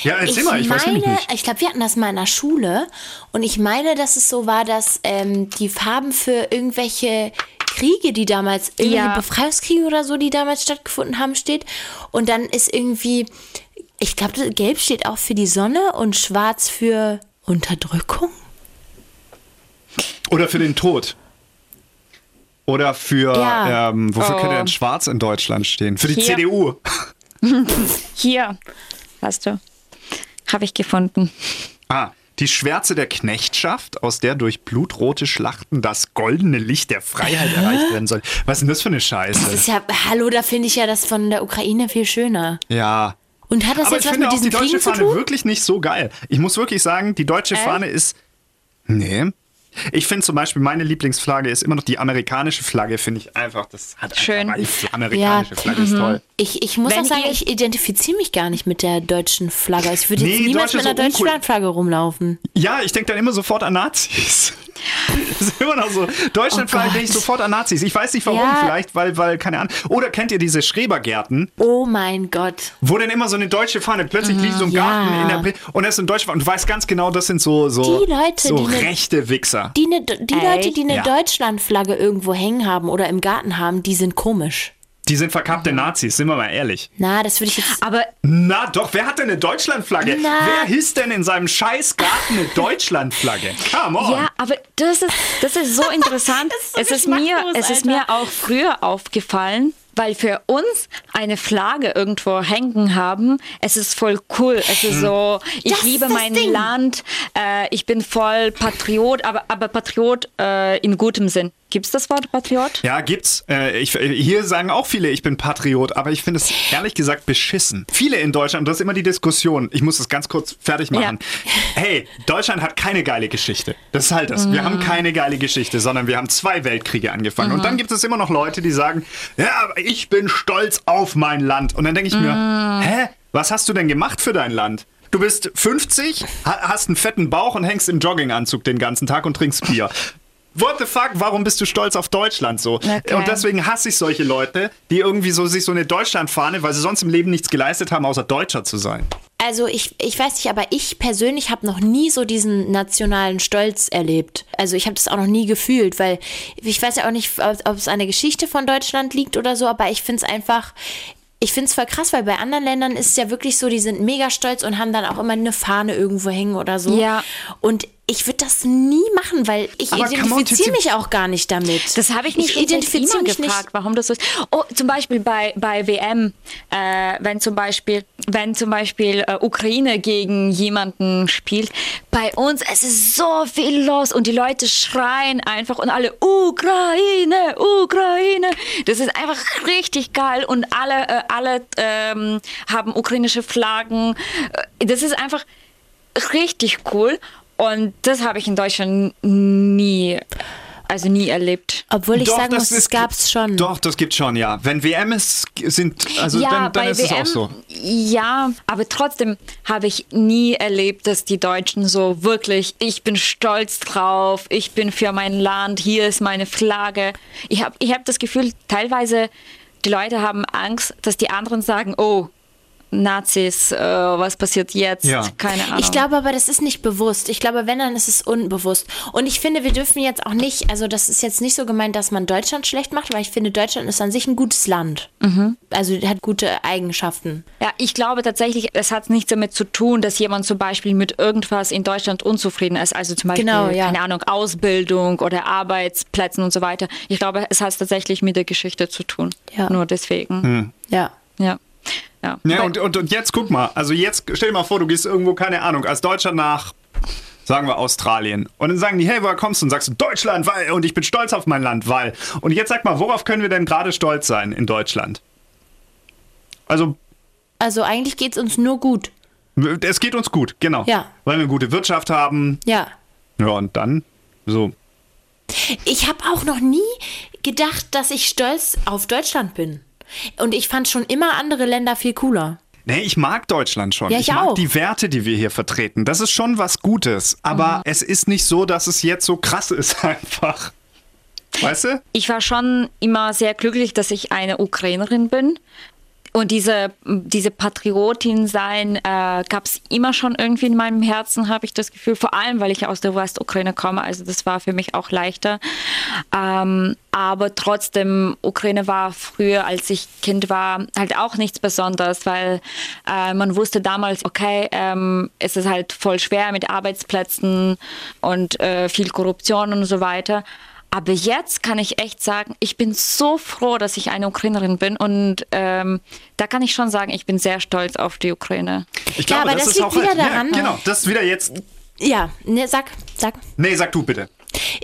Ja, erzähl mal, ich weiß meine, nämlich nicht. ich glaube, wir hatten das mal in der Schule und ich meine, dass es so war, dass ähm, die Farben für irgendwelche Kriege, die damals, irgendwelche Ja. Befreiungskriege oder so, die damals stattgefunden haben, steht. Und dann ist irgendwie, ich glaube, gelb steht auch für die Sonne und schwarz für Unterdrückung. Oder für den Tod. Oder für, Ja. ähm, wofür Oh. könnte denn schwarz in Deutschland stehen? Für die Hier. CDU. Hier, hast du. Habe ich gefunden. Ah, die Schwärze der Knechtschaft, aus der durch blutrote Schlachten das goldene Licht der Freiheit erreicht werden soll. Was ist denn das für eine Das Scheiße? ist ja, hallo, da finde ich ja das von der Ukraine viel schöner. Ja. Und hat das Aber jetzt ich was finde mit auch die diesen deutsche Kriegen zu Fahne tun? wirklich nicht so geil. Ich muss wirklich sagen, die deutsche Fahne ist. Nee. Ich finde zum Beispiel, meine Lieblingsflagge ist immer noch die amerikanische Flagge, finde ich einfach. Das hat Schön. Einfach, die amerikanische Ja. Flagge ist toll. Ich, ich muss Wenn auch sagen, ich identifiziere mich gar nicht mit der deutschen Flagge. Ich würde jetzt Nee, niemals Deutsche mit einer so deutschen uncool. Flagge rumlaufen. Ja, ich denke dann immer sofort an Nazis. Das ist immer noch so. Deutschlandflagge Oh denke ich sofort an Nazis. Ich weiß nicht warum, Ja. vielleicht, weil, weil, keine Ahnung. Oder kennt ihr diese Schrebergärten, Oh mein Gott. wo dann immer so eine deutsche Fahne, plötzlich liegt so ein Ja. Garten in der Bre und das ist ein deutsche Fahne. Und du weißt ganz genau, das sind so, so, Die Leute, so die ne- rechte Wichser. Die, ne, die? Leute, die eine Ja. Deutschlandflagge irgendwo hängen haben oder im Garten haben, die sind komisch. Die sind verkappte Nazis, sind wir mal ehrlich. Na, das würde ich jetzt. Aber Na doch, wer hat denn eine Deutschlandflagge? Na. Wer hisst denn in seinem scheiß Garten eine Deutschlandflagge? Come on. Ja, aber das ist, das ist so interessant. ist so es, ist mir, es ist mir auch früher aufgefallen, weil für uns eine Flagge irgendwo hängen haben, es ist voll cool. Es ist so, ich Das liebe mein Ding. Land, äh, ich bin voll Patriot, aber, aber Patriot äh, in gutem Sinn. Gibt es das Wort Patriot? Ja, gibt's. Äh, ich, hier sagen auch viele, ich bin Patriot, aber ich finde es ehrlich gesagt beschissen. Viele in Deutschland, das ist immer die Diskussion, ich muss das ganz kurz fertig machen. Ja. Hey, Deutschland hat keine geile Geschichte. Das ist halt das. Mhm. Wir haben keine geile Geschichte, sondern wir haben zwei Weltkriege angefangen. Mhm. Und dann gibt es immer noch Leute, die sagen, ja, ich bin stolz auf mein Land. Und dann denke ich mir, mhm. hä, was hast du denn gemacht für dein Land? Du bist 50, hast einen fetten Bauch und hängst im Jogginganzug den ganzen Tag und trinkst Bier. What the fuck, warum bist du stolz auf Deutschland so? Okay. Und deswegen hasse ich solche Leute, die irgendwie so sich so eine Deutschlandfahne, weil sie sonst im Leben nichts geleistet haben, außer Deutscher zu sein. Also ich, ich weiß nicht, aber ich persönlich habe noch nie so diesen nationalen Stolz erlebt. Also ich habe das auch noch nie gefühlt, weil ich weiß ja auch nicht, ob, es an der Geschichte von Deutschland liegt oder so, aber ich finde es einfach, ich finde es voll krass, weil bei anderen Ländern ist es ja wirklich so, die sind mega stolz und haben dann auch immer eine Fahne irgendwo hängen oder so. Ja. Und ich würde das nie machen, weil ich identifiziere mich auch gar nicht damit. Das habe ich nicht ich identifiziere mich gefragt, nicht. warum das so ist. Oh, zum Beispiel bei, bei WM, äh, wenn zum Beispiel, wenn zum Beispiel äh, Ukraine gegen jemanden spielt, bei uns es ist so viel los und die Leute schreien einfach und alle Ukraine, Ukraine. Das ist einfach richtig geil und alle, äh, alle ähm, haben ukrainische Flaggen. Äh, das ist einfach richtig cool. Und das habe ich in Deutschland nie also nie erlebt. Obwohl ich doch, sagen muss, es gab es schon. Doch, das gibt schon, ja. Wenn WM ist, sind, also ja, dann, dann ist WM, es auch so. Ja, aber trotzdem habe ich nie erlebt, dass die Deutschen so wirklich, ich bin stolz drauf, ich bin für mein Land, hier ist meine Flagge. Ich habe ich hab das Gefühl, teilweise die Leute haben Angst, dass die anderen sagen, oh, Nazis, äh, was passiert jetzt? Ja. Keine Ahnung. Ich glaube aber, das ist nicht bewusst. Ich glaube, wenn, dann ist es unbewusst. Und ich finde, wir dürfen jetzt auch nicht, also das ist jetzt nicht so gemeint, dass man Deutschland schlecht macht, weil ich finde, Deutschland ist an sich ein gutes Land. Mhm. Also hat gute Eigenschaften. Ja, ich glaube tatsächlich, es hat nichts damit zu tun, dass jemand zum Beispiel mit irgendwas in Deutschland unzufrieden ist. Also zum Beispiel, genau, ja. keine Ahnung, Ausbildung oder Arbeitsplätzen und so weiter. Ich glaube, es hat tatsächlich mit der Geschichte zu tun. Ja. Nur deswegen. Hm. Ja. Ja. Ja, ja und, und, und jetzt guck mal, also jetzt stell dir mal vor, du gehst irgendwo, keine Ahnung, als Deutscher nach, sagen wir Australien. Und dann sagen die, hey, woher kommst du? Und sagst du, Deutschland, weil, und ich bin stolz auf mein Land, weil. Und jetzt sag mal, worauf können wir denn gerade stolz sein in Deutschland? Also. Also eigentlich geht es uns nur gut. Es geht uns gut, genau. Ja. Weil wir eine gute Wirtschaft haben. Ja. Ja, und dann so. Ich habe auch noch nie gedacht, dass ich stolz auf Deutschland bin. Und ich fand schon immer andere Länder viel cooler. Nee, ich mag Deutschland schon. Ja, ich, ich mag auch. die Werte, die wir hier vertreten. Das ist schon was Gutes. Aber mhm. es ist nicht so, dass es jetzt so krass ist einfach. Weißt du? Ich war schon immer sehr glücklich, dass ich eine Ukrainerin bin. Und diese, diese Patriotin sein äh, gab es immer schon irgendwie in meinem Herzen, habe ich das Gefühl. Vor allem, weil ich aus der Westukraine komme. Also das war für mich auch leichter. Ähm, aber trotzdem, Ukraine war früher, als ich Kind war, halt auch nichts Besonderes, weil äh, man wusste damals, okay, ähm, es ist halt voll schwer mit Arbeitsplätzen und äh, viel Korruption und so weiter. Aber jetzt kann ich echt sagen, ich bin so froh, dass ich eine Ukrainerin bin und ähm, da kann ich schon sagen, ich bin sehr stolz auf die Ukraine. Ich glaube, ja, aber das, das liegt auch wieder halt, daran. Ja, genau, das ist wieder jetzt. Ja, ne, sag, sag. Nee, sag du bitte.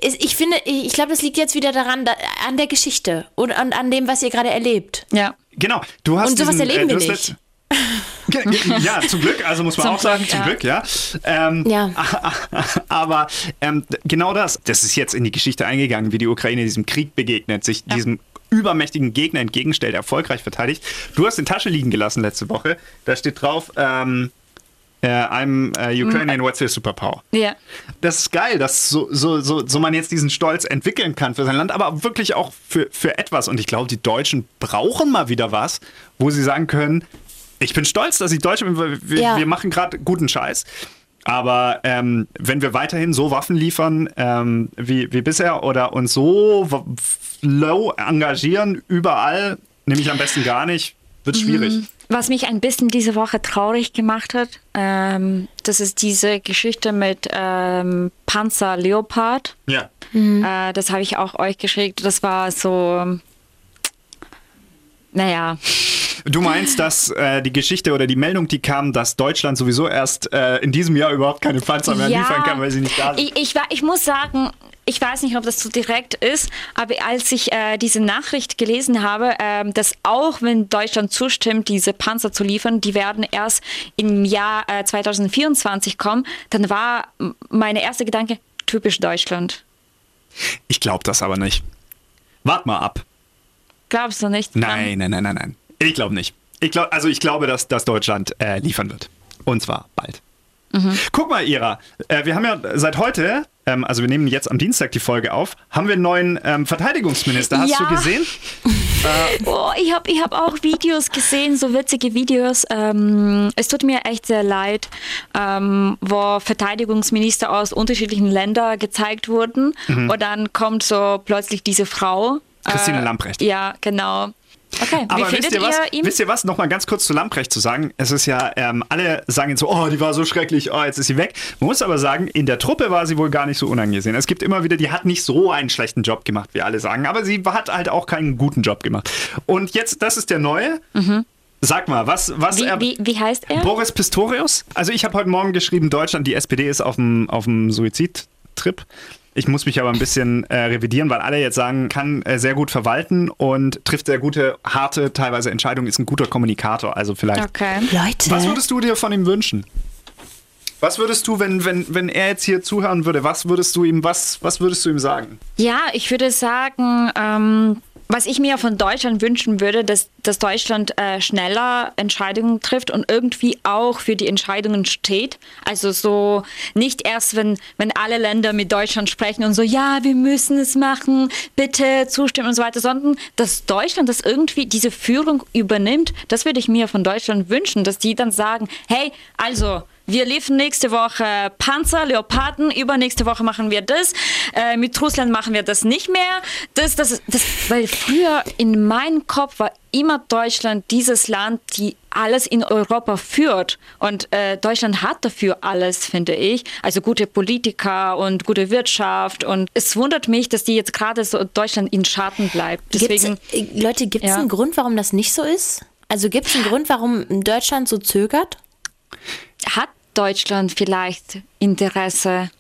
Ich finde, ich glaube, das liegt jetzt wieder daran, da, an der Geschichte und an, an dem, was ihr gerade erlebt. Ja. Genau. Du hast und sowas diesen, erleben äh, wir nicht. ja, zum Glück, also muss man zum auch sagen, Glück, zum ja. Glück, ja. Ähm, ja. Aber ähm, genau das, das ist jetzt in die Geschichte eingegangen, wie die Ukraine diesem Krieg begegnet, sich ja. diesem übermächtigen Gegner entgegenstellt, erfolgreich verteidigt. Du hast in Tasche liegen gelassen letzte Woche. Da steht drauf, ähm, Uh, I'm uh, Ukrainian, what's your superpower? Ja. Das ist geil, dass so, so, so, so man jetzt diesen Stolz entwickeln kann für sein Land, aber wirklich auch für, für etwas. Und ich glaube, die Deutschen brauchen mal wieder was, wo sie sagen können, ich bin stolz, dass ich Deutsche bin, weil wir, ja. wir machen gerade guten Scheiß. Aber ähm, wenn wir weiterhin so Waffen liefern ähm, wie, wie bisher oder uns so low engagieren, überall, nämlich am besten gar nicht, wird mhm. schwierig. Was mich ein bisschen diese Woche traurig gemacht hat, ähm, das ist diese Geschichte mit ähm, Panzer Leopard. Ja. Mhm. Äh, das habe ich auch euch geschickt. Das war so, naja. Du meinst, dass äh, die Geschichte oder die Meldung, die kam, dass Deutschland sowieso erst äh, in diesem Jahr überhaupt keine Panzer mehr ja, liefern kann, weil sie nicht da sind? Ich, ich, ich muss sagen, ich weiß nicht, ob das so direkt ist, aber als ich äh, diese Nachricht gelesen habe, äh, dass auch wenn Deutschland zustimmt, diese Panzer zu liefern, die werden erst im Jahr äh, 2024 kommen, dann war m- meine erste Gedanke, typisch Deutschland. Ich glaube das aber nicht. Wart mal ab. Glaubst du nicht? Nein, nein, nein, nein, nein. Ich glaube nicht. Ich glaub, also ich glaube, dass, dass Deutschland äh, liefern wird. Und zwar bald. Guck mal, Ira, äh, wir haben ja seit heute, ähm, also wir nehmen jetzt am Dienstag die Folge auf, haben wir einen neuen ähm, Verteidigungsminister. Hast Ja. du gesehen? Oh, ich habe ich hab auch Videos gesehen, so witzige Videos. Ähm, es tut mir echt sehr leid, ähm, wo Verteidigungsminister aus unterschiedlichen Ländern gezeigt wurden. Und dann kommt so plötzlich diese Frau. Mhm. Christine äh, Lamprecht. Ja, genau. Okay, wie Aber wisst findet ihr, was, ihr ihn? wisst ihr was? Nochmal ganz kurz zu Lamprecht zu sagen. Es ist ja, ähm, alle sagen jetzt so, oh, die war so schrecklich, oh, jetzt ist sie weg. Man muss aber sagen, in der Truppe war sie wohl gar nicht so unangesehen. Es gibt immer wieder, die hat nicht so einen schlechten Job gemacht, wie alle sagen, aber sie hat halt auch keinen guten Job gemacht. Und jetzt, das ist der neue. Sag mal, was, was Mhm. wie, er. wie, wie heißt er? Boris Pistorius. Also ich habe heute Morgen geschrieben, Deutschland, die SPD ist auf dem, auf dem Suizidtrip. Ich muss mich aber ein bisschen äh, revidieren, weil alle jetzt sagen, kann äh, sehr gut verwalten und trifft sehr gute, harte, teilweise Entscheidungen, ist ein guter Kommunikator. Also vielleicht. Okay. Leute, Was würdest du dir von ihm wünschen? Was würdest du, wenn, wenn, wenn er jetzt hier zuhören würde, was würdest du ihm, was, was würdest du ihm sagen? Ja, ich würde sagen, ähm, was ich mir von Deutschland wünschen würde, dass, dass Deutschland äh, schneller Entscheidungen trifft und irgendwie auch für die Entscheidungen steht. Also so nicht erst, wenn, wenn alle Länder mit Deutschland sprechen und so, ja, wir müssen es machen, bitte zustimmen und so weiter, sondern dass Deutschland das irgendwie diese Führung übernimmt. Das würde ich mir von Deutschland wünschen, dass die dann sagen, hey, also wir liefern nächste Woche Panzer, Leoparden, übernächste Woche machen wir das. Äh, mit Russland machen wir das nicht mehr. Das, das, das, weil früher in meinem Kopf war immer Deutschland dieses Land, die alles in Europa führt. Und äh, Deutschland hat dafür alles, finde ich. Also gute Politiker und gute Wirtschaft. Und es wundert mich, dass die jetzt gerade so Deutschland in Schatten bleibt. Deswegen, gibt's, äh, Leute, gibt es Ja. einen Grund, warum das nicht so ist? Also gibt es einen Grund, warum Deutschland so zögert? hat Deutschland vielleicht Interesse,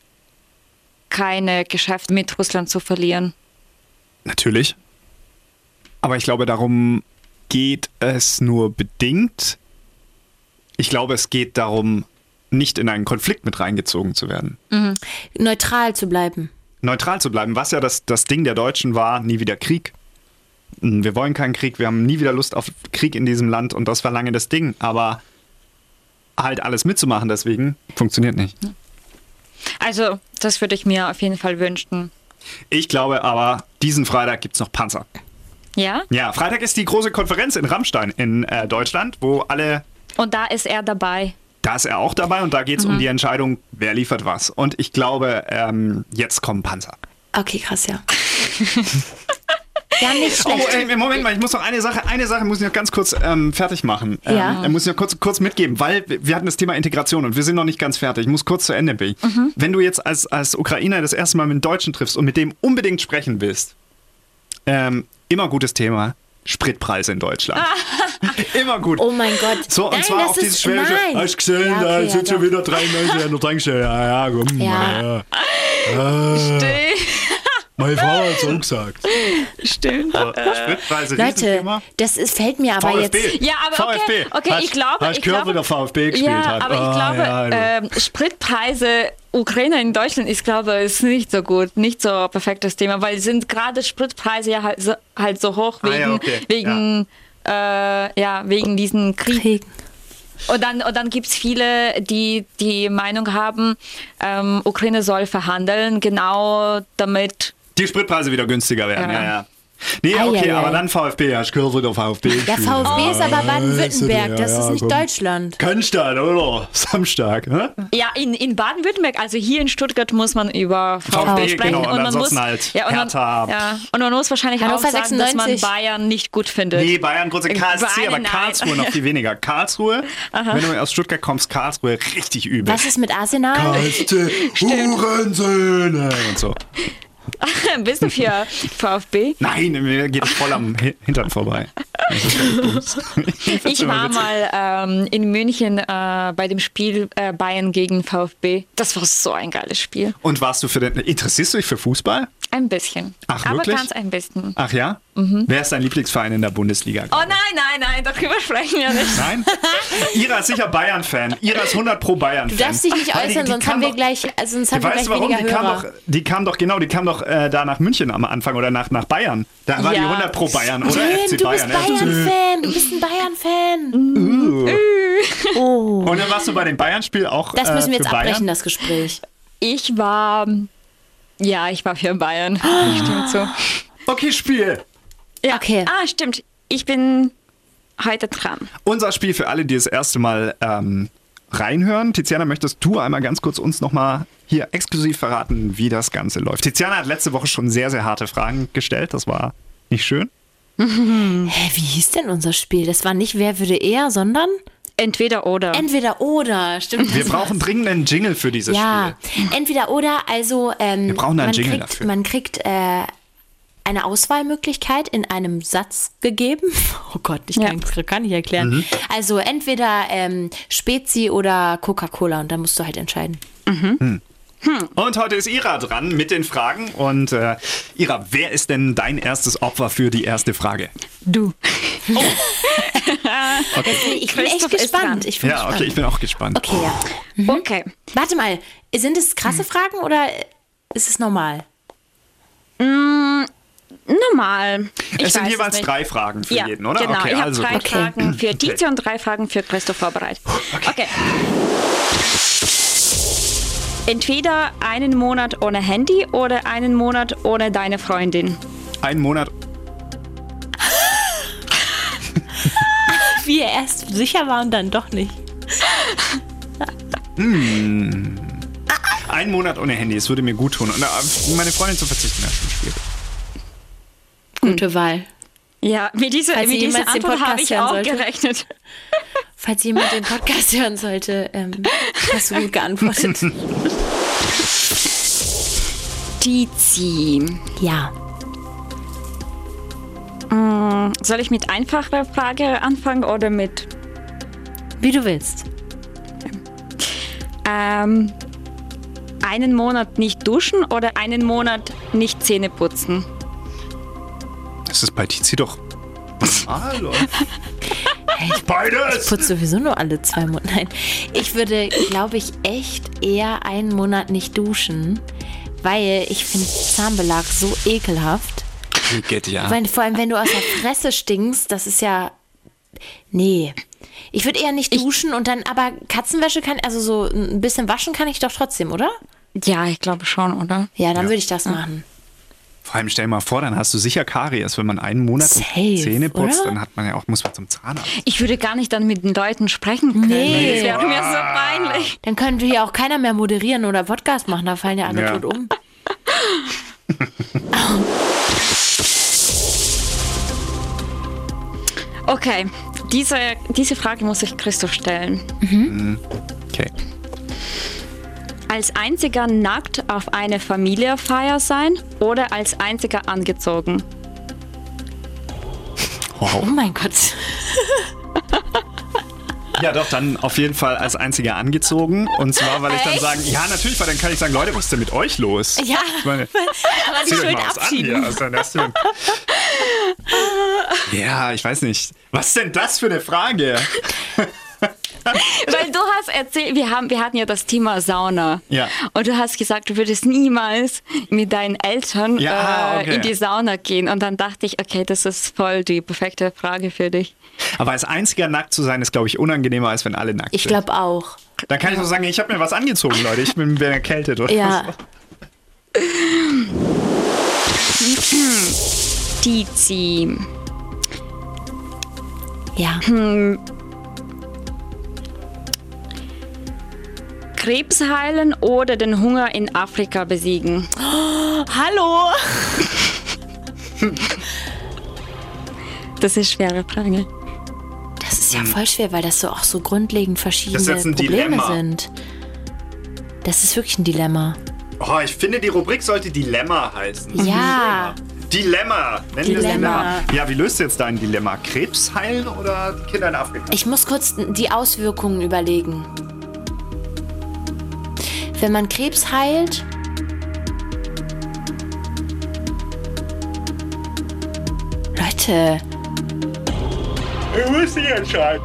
keine Geschäfte mit Russland zu verlieren? Natürlich. Aber ich glaube, darum geht es nur bedingt. Ich glaube, es geht darum, nicht in einen Konflikt mit reingezogen zu werden. Neutral zu bleiben. Neutral zu bleiben, was ja das, das Ding der Deutschen war, nie wieder Krieg. Mm, Wir wollen keinen Krieg, wir haben nie wieder Lust auf Krieg in diesem Land und das war lange das Ding. Aber halt alles mitzumachen deswegen funktioniert nicht. Also, das würde ich mir auf jeden Fall wünschen. Ich glaube aber, diesen Freitag gibt es noch Panzer. Ja? Ja, Freitag ist die große Konferenz in Rammstein in äh, Deutschland, wo alle Und da ist er dabei. Da ist er auch dabei und da geht es um die Entscheidung, wer liefert was. Und ich glaube, ähm, jetzt kommen Panzer. Okay, krass, ja. ja, nicht Oh, schlecht. äh, Moment mal, ich muss noch eine Sache, eine Sache muss ich noch ganz kurz ähm, fertig machen. Ähm, Ja. äh, muss ich noch kurz, kurz mitgeben, weil wir hatten das Thema Integration und wir sind noch nicht ganz fertig. Ich muss kurz zu Ende bringen. Wenn du jetzt als, als Ukrainer das erste Mal mit einem Deutschen triffst und mit dem unbedingt sprechen willst, ähm, immer gutes Thema. Spritpreise in Deutschland. immer gut. Oh mein Gott. So, und Nein, zwar auf dieses schwäbische. Hast du gesehen, Ja, da okay, sind ja, schon wieder 93 an der Tankstelle. Ja, ja, komm. Ja. Meine Frau hat so gesagt. Stimmt. Spritpreise, Leute, das ist, fällt mir aber VfB. jetzt. Ja, aber okay, VfB. okay, Hast- ich glaube, Hast ich gehört, glaube- wie der VfB gespielt Ja, hat. aber ich Ah, glaube, ja, du. ähm, Spritpreise Ukraine in Deutschland ist, glaube ich, nicht so gut, nicht so ein perfektes Thema, weil sind gerade Spritpreise ja halt so, halt so hoch Ah, wegen, ja, okay. wegen, äh, ja, wegen diesen Krieg. Krieg. Und dann, und dann gibt es viele, die die Meinung haben, ähm, Ukraine soll verhandeln, genau damit. Die Spritpreise wieder günstiger werden. Ja, Ja. ja. Nee, Ei, okay, ei, ei. aber dann VfB. Hast gehört, wie der VfB Der gespielt VfB ist aber Baden-Württemberg, Ja, das ja, ist nicht komm. Deutschland. Cannstatt, oder? Samstag. Hä? Ja, in, in Baden-Württemberg, also hier in Stuttgart muss man über VfB, VfB, sprechen. genau, und man ansonsten muss, halt ja, und man, ja, und man muss wahrscheinlich Hannover auch sagen, dass man 96. Bayern nicht gut findet. Nee, Bayern, große KSC, aber. Karlsruhe noch viel weniger. Karlsruhe, wenn du aus Stuttgart kommst, Karlsruhe richtig übel. Was ist mit Arsenal? Karlsruhe, Hurensöhne und so. Bist du für VfB? Nein, mir geht es voll am Hi- Hintern vorbei. Ich war mal ähm, in München äh, bei dem Spiel äh, Bayern gegen VfB. Das war so ein geiles Spiel. Und warst du für den. Interessierst du dich für Fußball? Ein bisschen. Ach, Aber wirklich? ganz ein bisschen. Ach ja? Wer ist dein Lieblingsverein in der Bundesliga? Oh nein, nein, nein, darüber sprechen wir nicht. Nein? Ira ist sicher Bayern-Fan. Ira ist 100 pro Bayern-Fan. Du darfst dich nicht Weil die- äußern, die sonst haben wir doch- gleich, also sonst haben wir Weißt gleich du warum? weniger Die kam, Hörer. doch, die kam doch, genau, die kam doch äh, da nach München am Anfang oder nach, nach Bayern. Da war die Ja. 100 pro Bayern, oder? Tim, FC du Bayern. bist Bayern-Fan. Du bist ein Bayern-Fan. Oh. Und dann warst du bei dem Bayern-Spiel auch Das müssen wir äh, jetzt für Bayern? abbrechen, das Gespräch. Ich war. Ja, ich war für Bayern. Das stimmt so. Okay, Spiel. Ja. Okay. Ah, stimmt. Ich bin heute dran. Unser Spiel für alle, die das erste Mal ähm, reinhören. Tiziana, möchtest du einmal ganz kurz uns nochmal hier exklusiv verraten, wie das Ganze läuft? Tiziana hat letzte Woche schon sehr, sehr harte Fragen gestellt. Das war nicht schön. Hä, wie hieß denn unser Spiel? Das war nicht Wer würde eher, sondern Entweder oder. entweder oder. Stimmt. Wir das brauchen dringend einen Jingle für dieses Ja, Spiel. entweder oder. Also ähm, Wir brauchen da einen man Jingle kriegt, dafür. Man kriegt äh, eine Auswahlmöglichkeit in einem Satz gegeben. Oh Gott, ich Ja. kann es gar nicht erklären. Mhm. Also entweder ähm, Spezi oder Coca-Cola und dann musst du halt entscheiden. Und heute ist Ira dran mit den Fragen. Und äh, Ira, wer ist denn dein erstes Opfer für die erste Frage? Du. Ich bin echt gespannt. Ich bin Ja, gespannt. okay, ich bin auch gespannt. Okay, ja. Okay. Warte mal, sind es Hm. krasse Fragen oder ist es normal? Normal. Ich es sind jeweils nicht. drei Fragen für ja, jeden, oder? Genau, okay, ich habe also drei gut. Fragen für Tizi und drei Fragen für Christoph vorbereitet. Okay. Entweder einen Monat ohne Handy oder einen Monat ohne deine Freundin. Einen Monat. Wie er erst sicher war und dann doch nicht. Einen Monat ohne Handy, es würde mir gut tun. Und äh, meine Freundin zu verzichten auf das Spiel. Gute Wahl. Ja, mit dieser, Falls mit dieser Antwort habe ich auch sollte. gerechnet. Falls jemand den Podcast hören sollte, ähm, hast du gut geantwortet. Tizi. ja. Soll ich mit einfacher Frage anfangen oder mit Wie du willst. ähm, einen Monat nicht duschen oder einen Monat nicht Zähne putzen? Das ist bei Tizi doch normal, oder? Beides! Putz sowieso nur alle zwei Monate. Nein. Ich würde, glaube ich, echt eher einen Monat nicht duschen, weil ich finde Zahnbelag so ekelhaft. Geht ja. Weil, vor allem, wenn du aus der Fresse stinkst, das ist ja. Nee. Ich würde eher nicht duschen und dann, aber Katzenwäsche kann, also so ein bisschen waschen kann ich doch trotzdem, oder? Ja, ich glaube schon, oder? Ja, dann würde ich das machen. Vor allem stell dir mal vor, dann hast du sicher Karies. Wenn man einen Monat Safe, Zähne putzt, oder? dann hat man ja auch, muss man zum Zahnarzt. Ich würde gar nicht dann mit den Leuten sprechen können. Nee. Das wäre mir so peinlich. Dann könnte hier auch keiner mehr moderieren oder Podcast machen, da fallen ja alle Ja. tot um. Okay, diese, diese Frage muss ich Christoph stellen. Okay. Als einziger nackt auf eine Familienfeier sein oder als einziger angezogen? Oh mein Gott. Ja, doch, dann auf jeden Fall als einziger angezogen. Und zwar, weil ich dann Echt? sagen, ja, natürlich, weil dann kann ich sagen, Leute, was ist denn mit euch los? Ja, Ich meine, aber die schön mal was an das denn? Ja, ich weiß nicht. Was ist denn das für eine Frage? Weil du hast erzählt, wir, haben, wir hatten ja das Thema Sauna. Ja. Und du hast gesagt, du würdest niemals mit deinen Eltern Ja, äh, okay. in die Sauna gehen. Und dann dachte ich, okay, das ist voll die perfekte Frage für dich. Aber als einziger nackt zu sein, ist, glaube ich, unangenehmer, als wenn alle nackt Ich sind. glaube auch. Dann kann ich nur sagen, ich habe mir was angezogen, Leute. Ich bin, bin erkältet. Oder Ja. Tizi. Ja. Krebs heilen oder den Hunger in Afrika besiegen? Hallo. Das ist eine schwere Frage. Das ist ja voll schwer, weil das so auch so grundlegend verschiedene Das ist jetzt ein Probleme Dilemma. sind. Das ist wirklich ein Dilemma. Oh, ich finde, die Rubrik sollte Dilemma heißen. Ja. Dilemma. Nennen wir es Dilemma. Ja, wie löst du jetzt dein Dilemma? Krebs heilen oder Kinder in Afrika? Ich muss kurz die Auswirkungen überlegen. Wenn man Krebs heilt. Leute, Du musst dich entscheiden.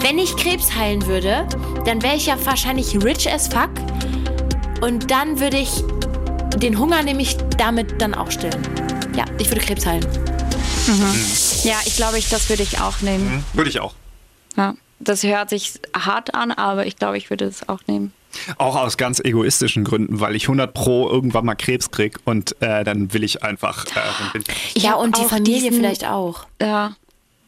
wenn ich Krebs heilen würde, dann wäre ich ja wahrscheinlich rich as fuck. Und dann würde ich den Hunger nämlich damit dann auch stillen. Ja, ich würde Krebs heilen. Ja, ich glaube, ich, das würde ich auch nehmen. Würde ich auch. Ja. Das hört sich hart an, aber ich glaube, ich würde es auch nehmen. Auch aus ganz egoistischen Gründen, weil ich 100 pro irgendwann mal Krebs krieg und äh, dann will ich einfach. Äh, dann bin Ich ja, und die Familie diesen- vielleicht auch. Ja,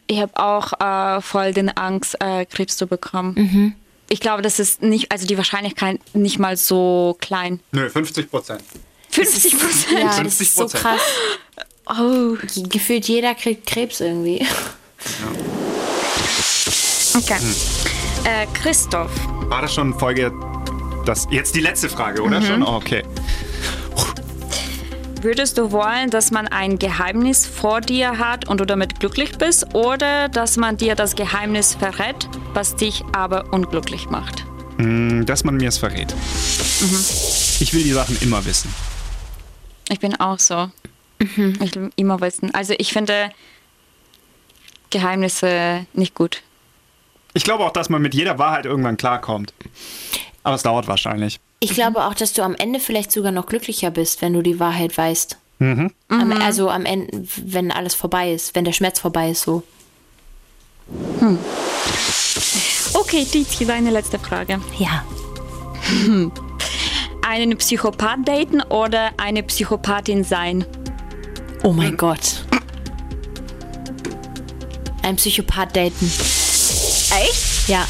ich habe auch äh, voll den Angst, äh, Krebs zu bekommen. Mhm. Ich glaube, das ist nicht, also die Wahrscheinlichkeit nicht mal so klein. Nö, 50 Prozent. 50 Prozent. Ja, das ist so 50%. krass. Oh, Gefühlt jeder kriegt Krebs irgendwie. okay. Äh, Christoph, War das schon Folge. Das, jetzt die letzte Frage, oder schon? Oh, okay. würdest du wollen, dass man ein Geheimnis vor dir hat und du damit glücklich bist oder dass man dir das Geheimnis verrät, was dich aber unglücklich macht? Mm, Dass man mir es verrät. Ich will die Sachen immer wissen. Ich bin auch so. Ich will immer wissen. Also ich finde Geheimnisse nicht gut. Ich glaube auch, dass man mit jeder Wahrheit irgendwann klarkommt. Aber es dauert wahrscheinlich. Ich glaube auch, dass du am Ende vielleicht sogar noch glücklicher bist, wenn du die Wahrheit weißt. Am, also am Ende, wenn alles vorbei ist, wenn der Schmerz vorbei ist, so. Okay, Tizi, deine letzte Frage. Ja. Einen Psychopath daten oder eine Psychopathin sein? Oh mein Gott. Ein Psychopath daten. Echt? Ja.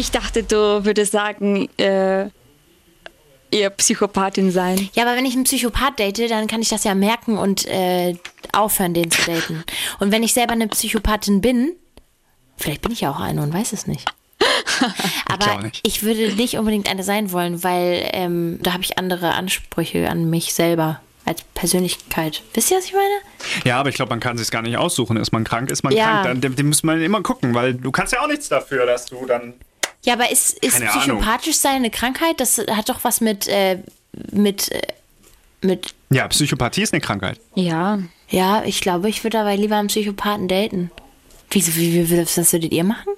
Ich dachte, du würdest sagen, äh, ihr Psychopathin sein. Ja, aber wenn ich einen Psychopath date, dann kann ich das ja merken und äh, aufhören, den zu daten. Und wenn ich selber eine Psychopathin bin, vielleicht bin ich ja auch eine und weiß es nicht. Aber nicht. ich würde nicht unbedingt eine sein wollen, weil ähm, da habe ich andere Ansprüche an mich selber als Persönlichkeit. Wisst ihr, was ich meine? Ja, aber ich glaube, man kann sich gar nicht aussuchen. Ist man krank, ist man Ja. krank. Dann, dem, dem muss man immer gucken, weil du kannst ja auch nichts dafür, dass du dann. Ja, aber ist, ist Keine psychopathisch sein eine Krankheit? Das hat doch was mit, äh, mit, äh, mit, Ja, Psychopathie ist eine Krankheit. Ja. ja, ich glaube, ich würde aber lieber einen Psychopathen daten. Wieso, wie, wie, was was würdet ihr machen?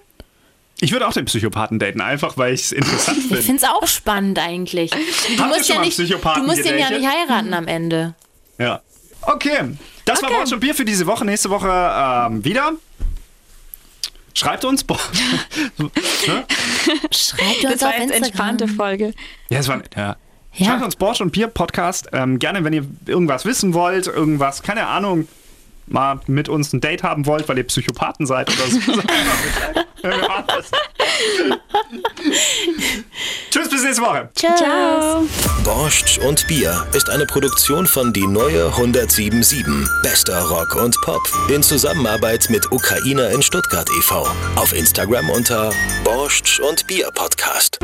Ich würde auch den Psychopathen daten, einfach weil ich es interessant Ich finde. finde es auch spannend eigentlich. Du Habt musst schon ja nicht, du musst den ja nicht heiraten am Ende. Ja. Okay, das war Okay. Brot und Bier für diese Woche. Nächste Woche ähm, wieder. Schreibt uns. Boah. ne? Schreibt Das uns war auf jetzt Instagram. entspannte Folge. Ja, es war. Ja. Ja. Schreibt uns Borsch und Bier Podcast. Ähm, gerne, wenn ihr irgendwas wissen wollt, irgendwas, keine Ahnung, mal mit uns ein Date haben wollt, weil ihr Psychopathen seid oder so. Tschüss, bis nächste Woche. Ciao. Borscht und Bier ist eine Produktion von Die Neue 1077. Bester Rock und Pop. In Zusammenarbeit mit Ukrainer in Stuttgart e.V. Auf Instagram unter Borscht und Bier Podcast.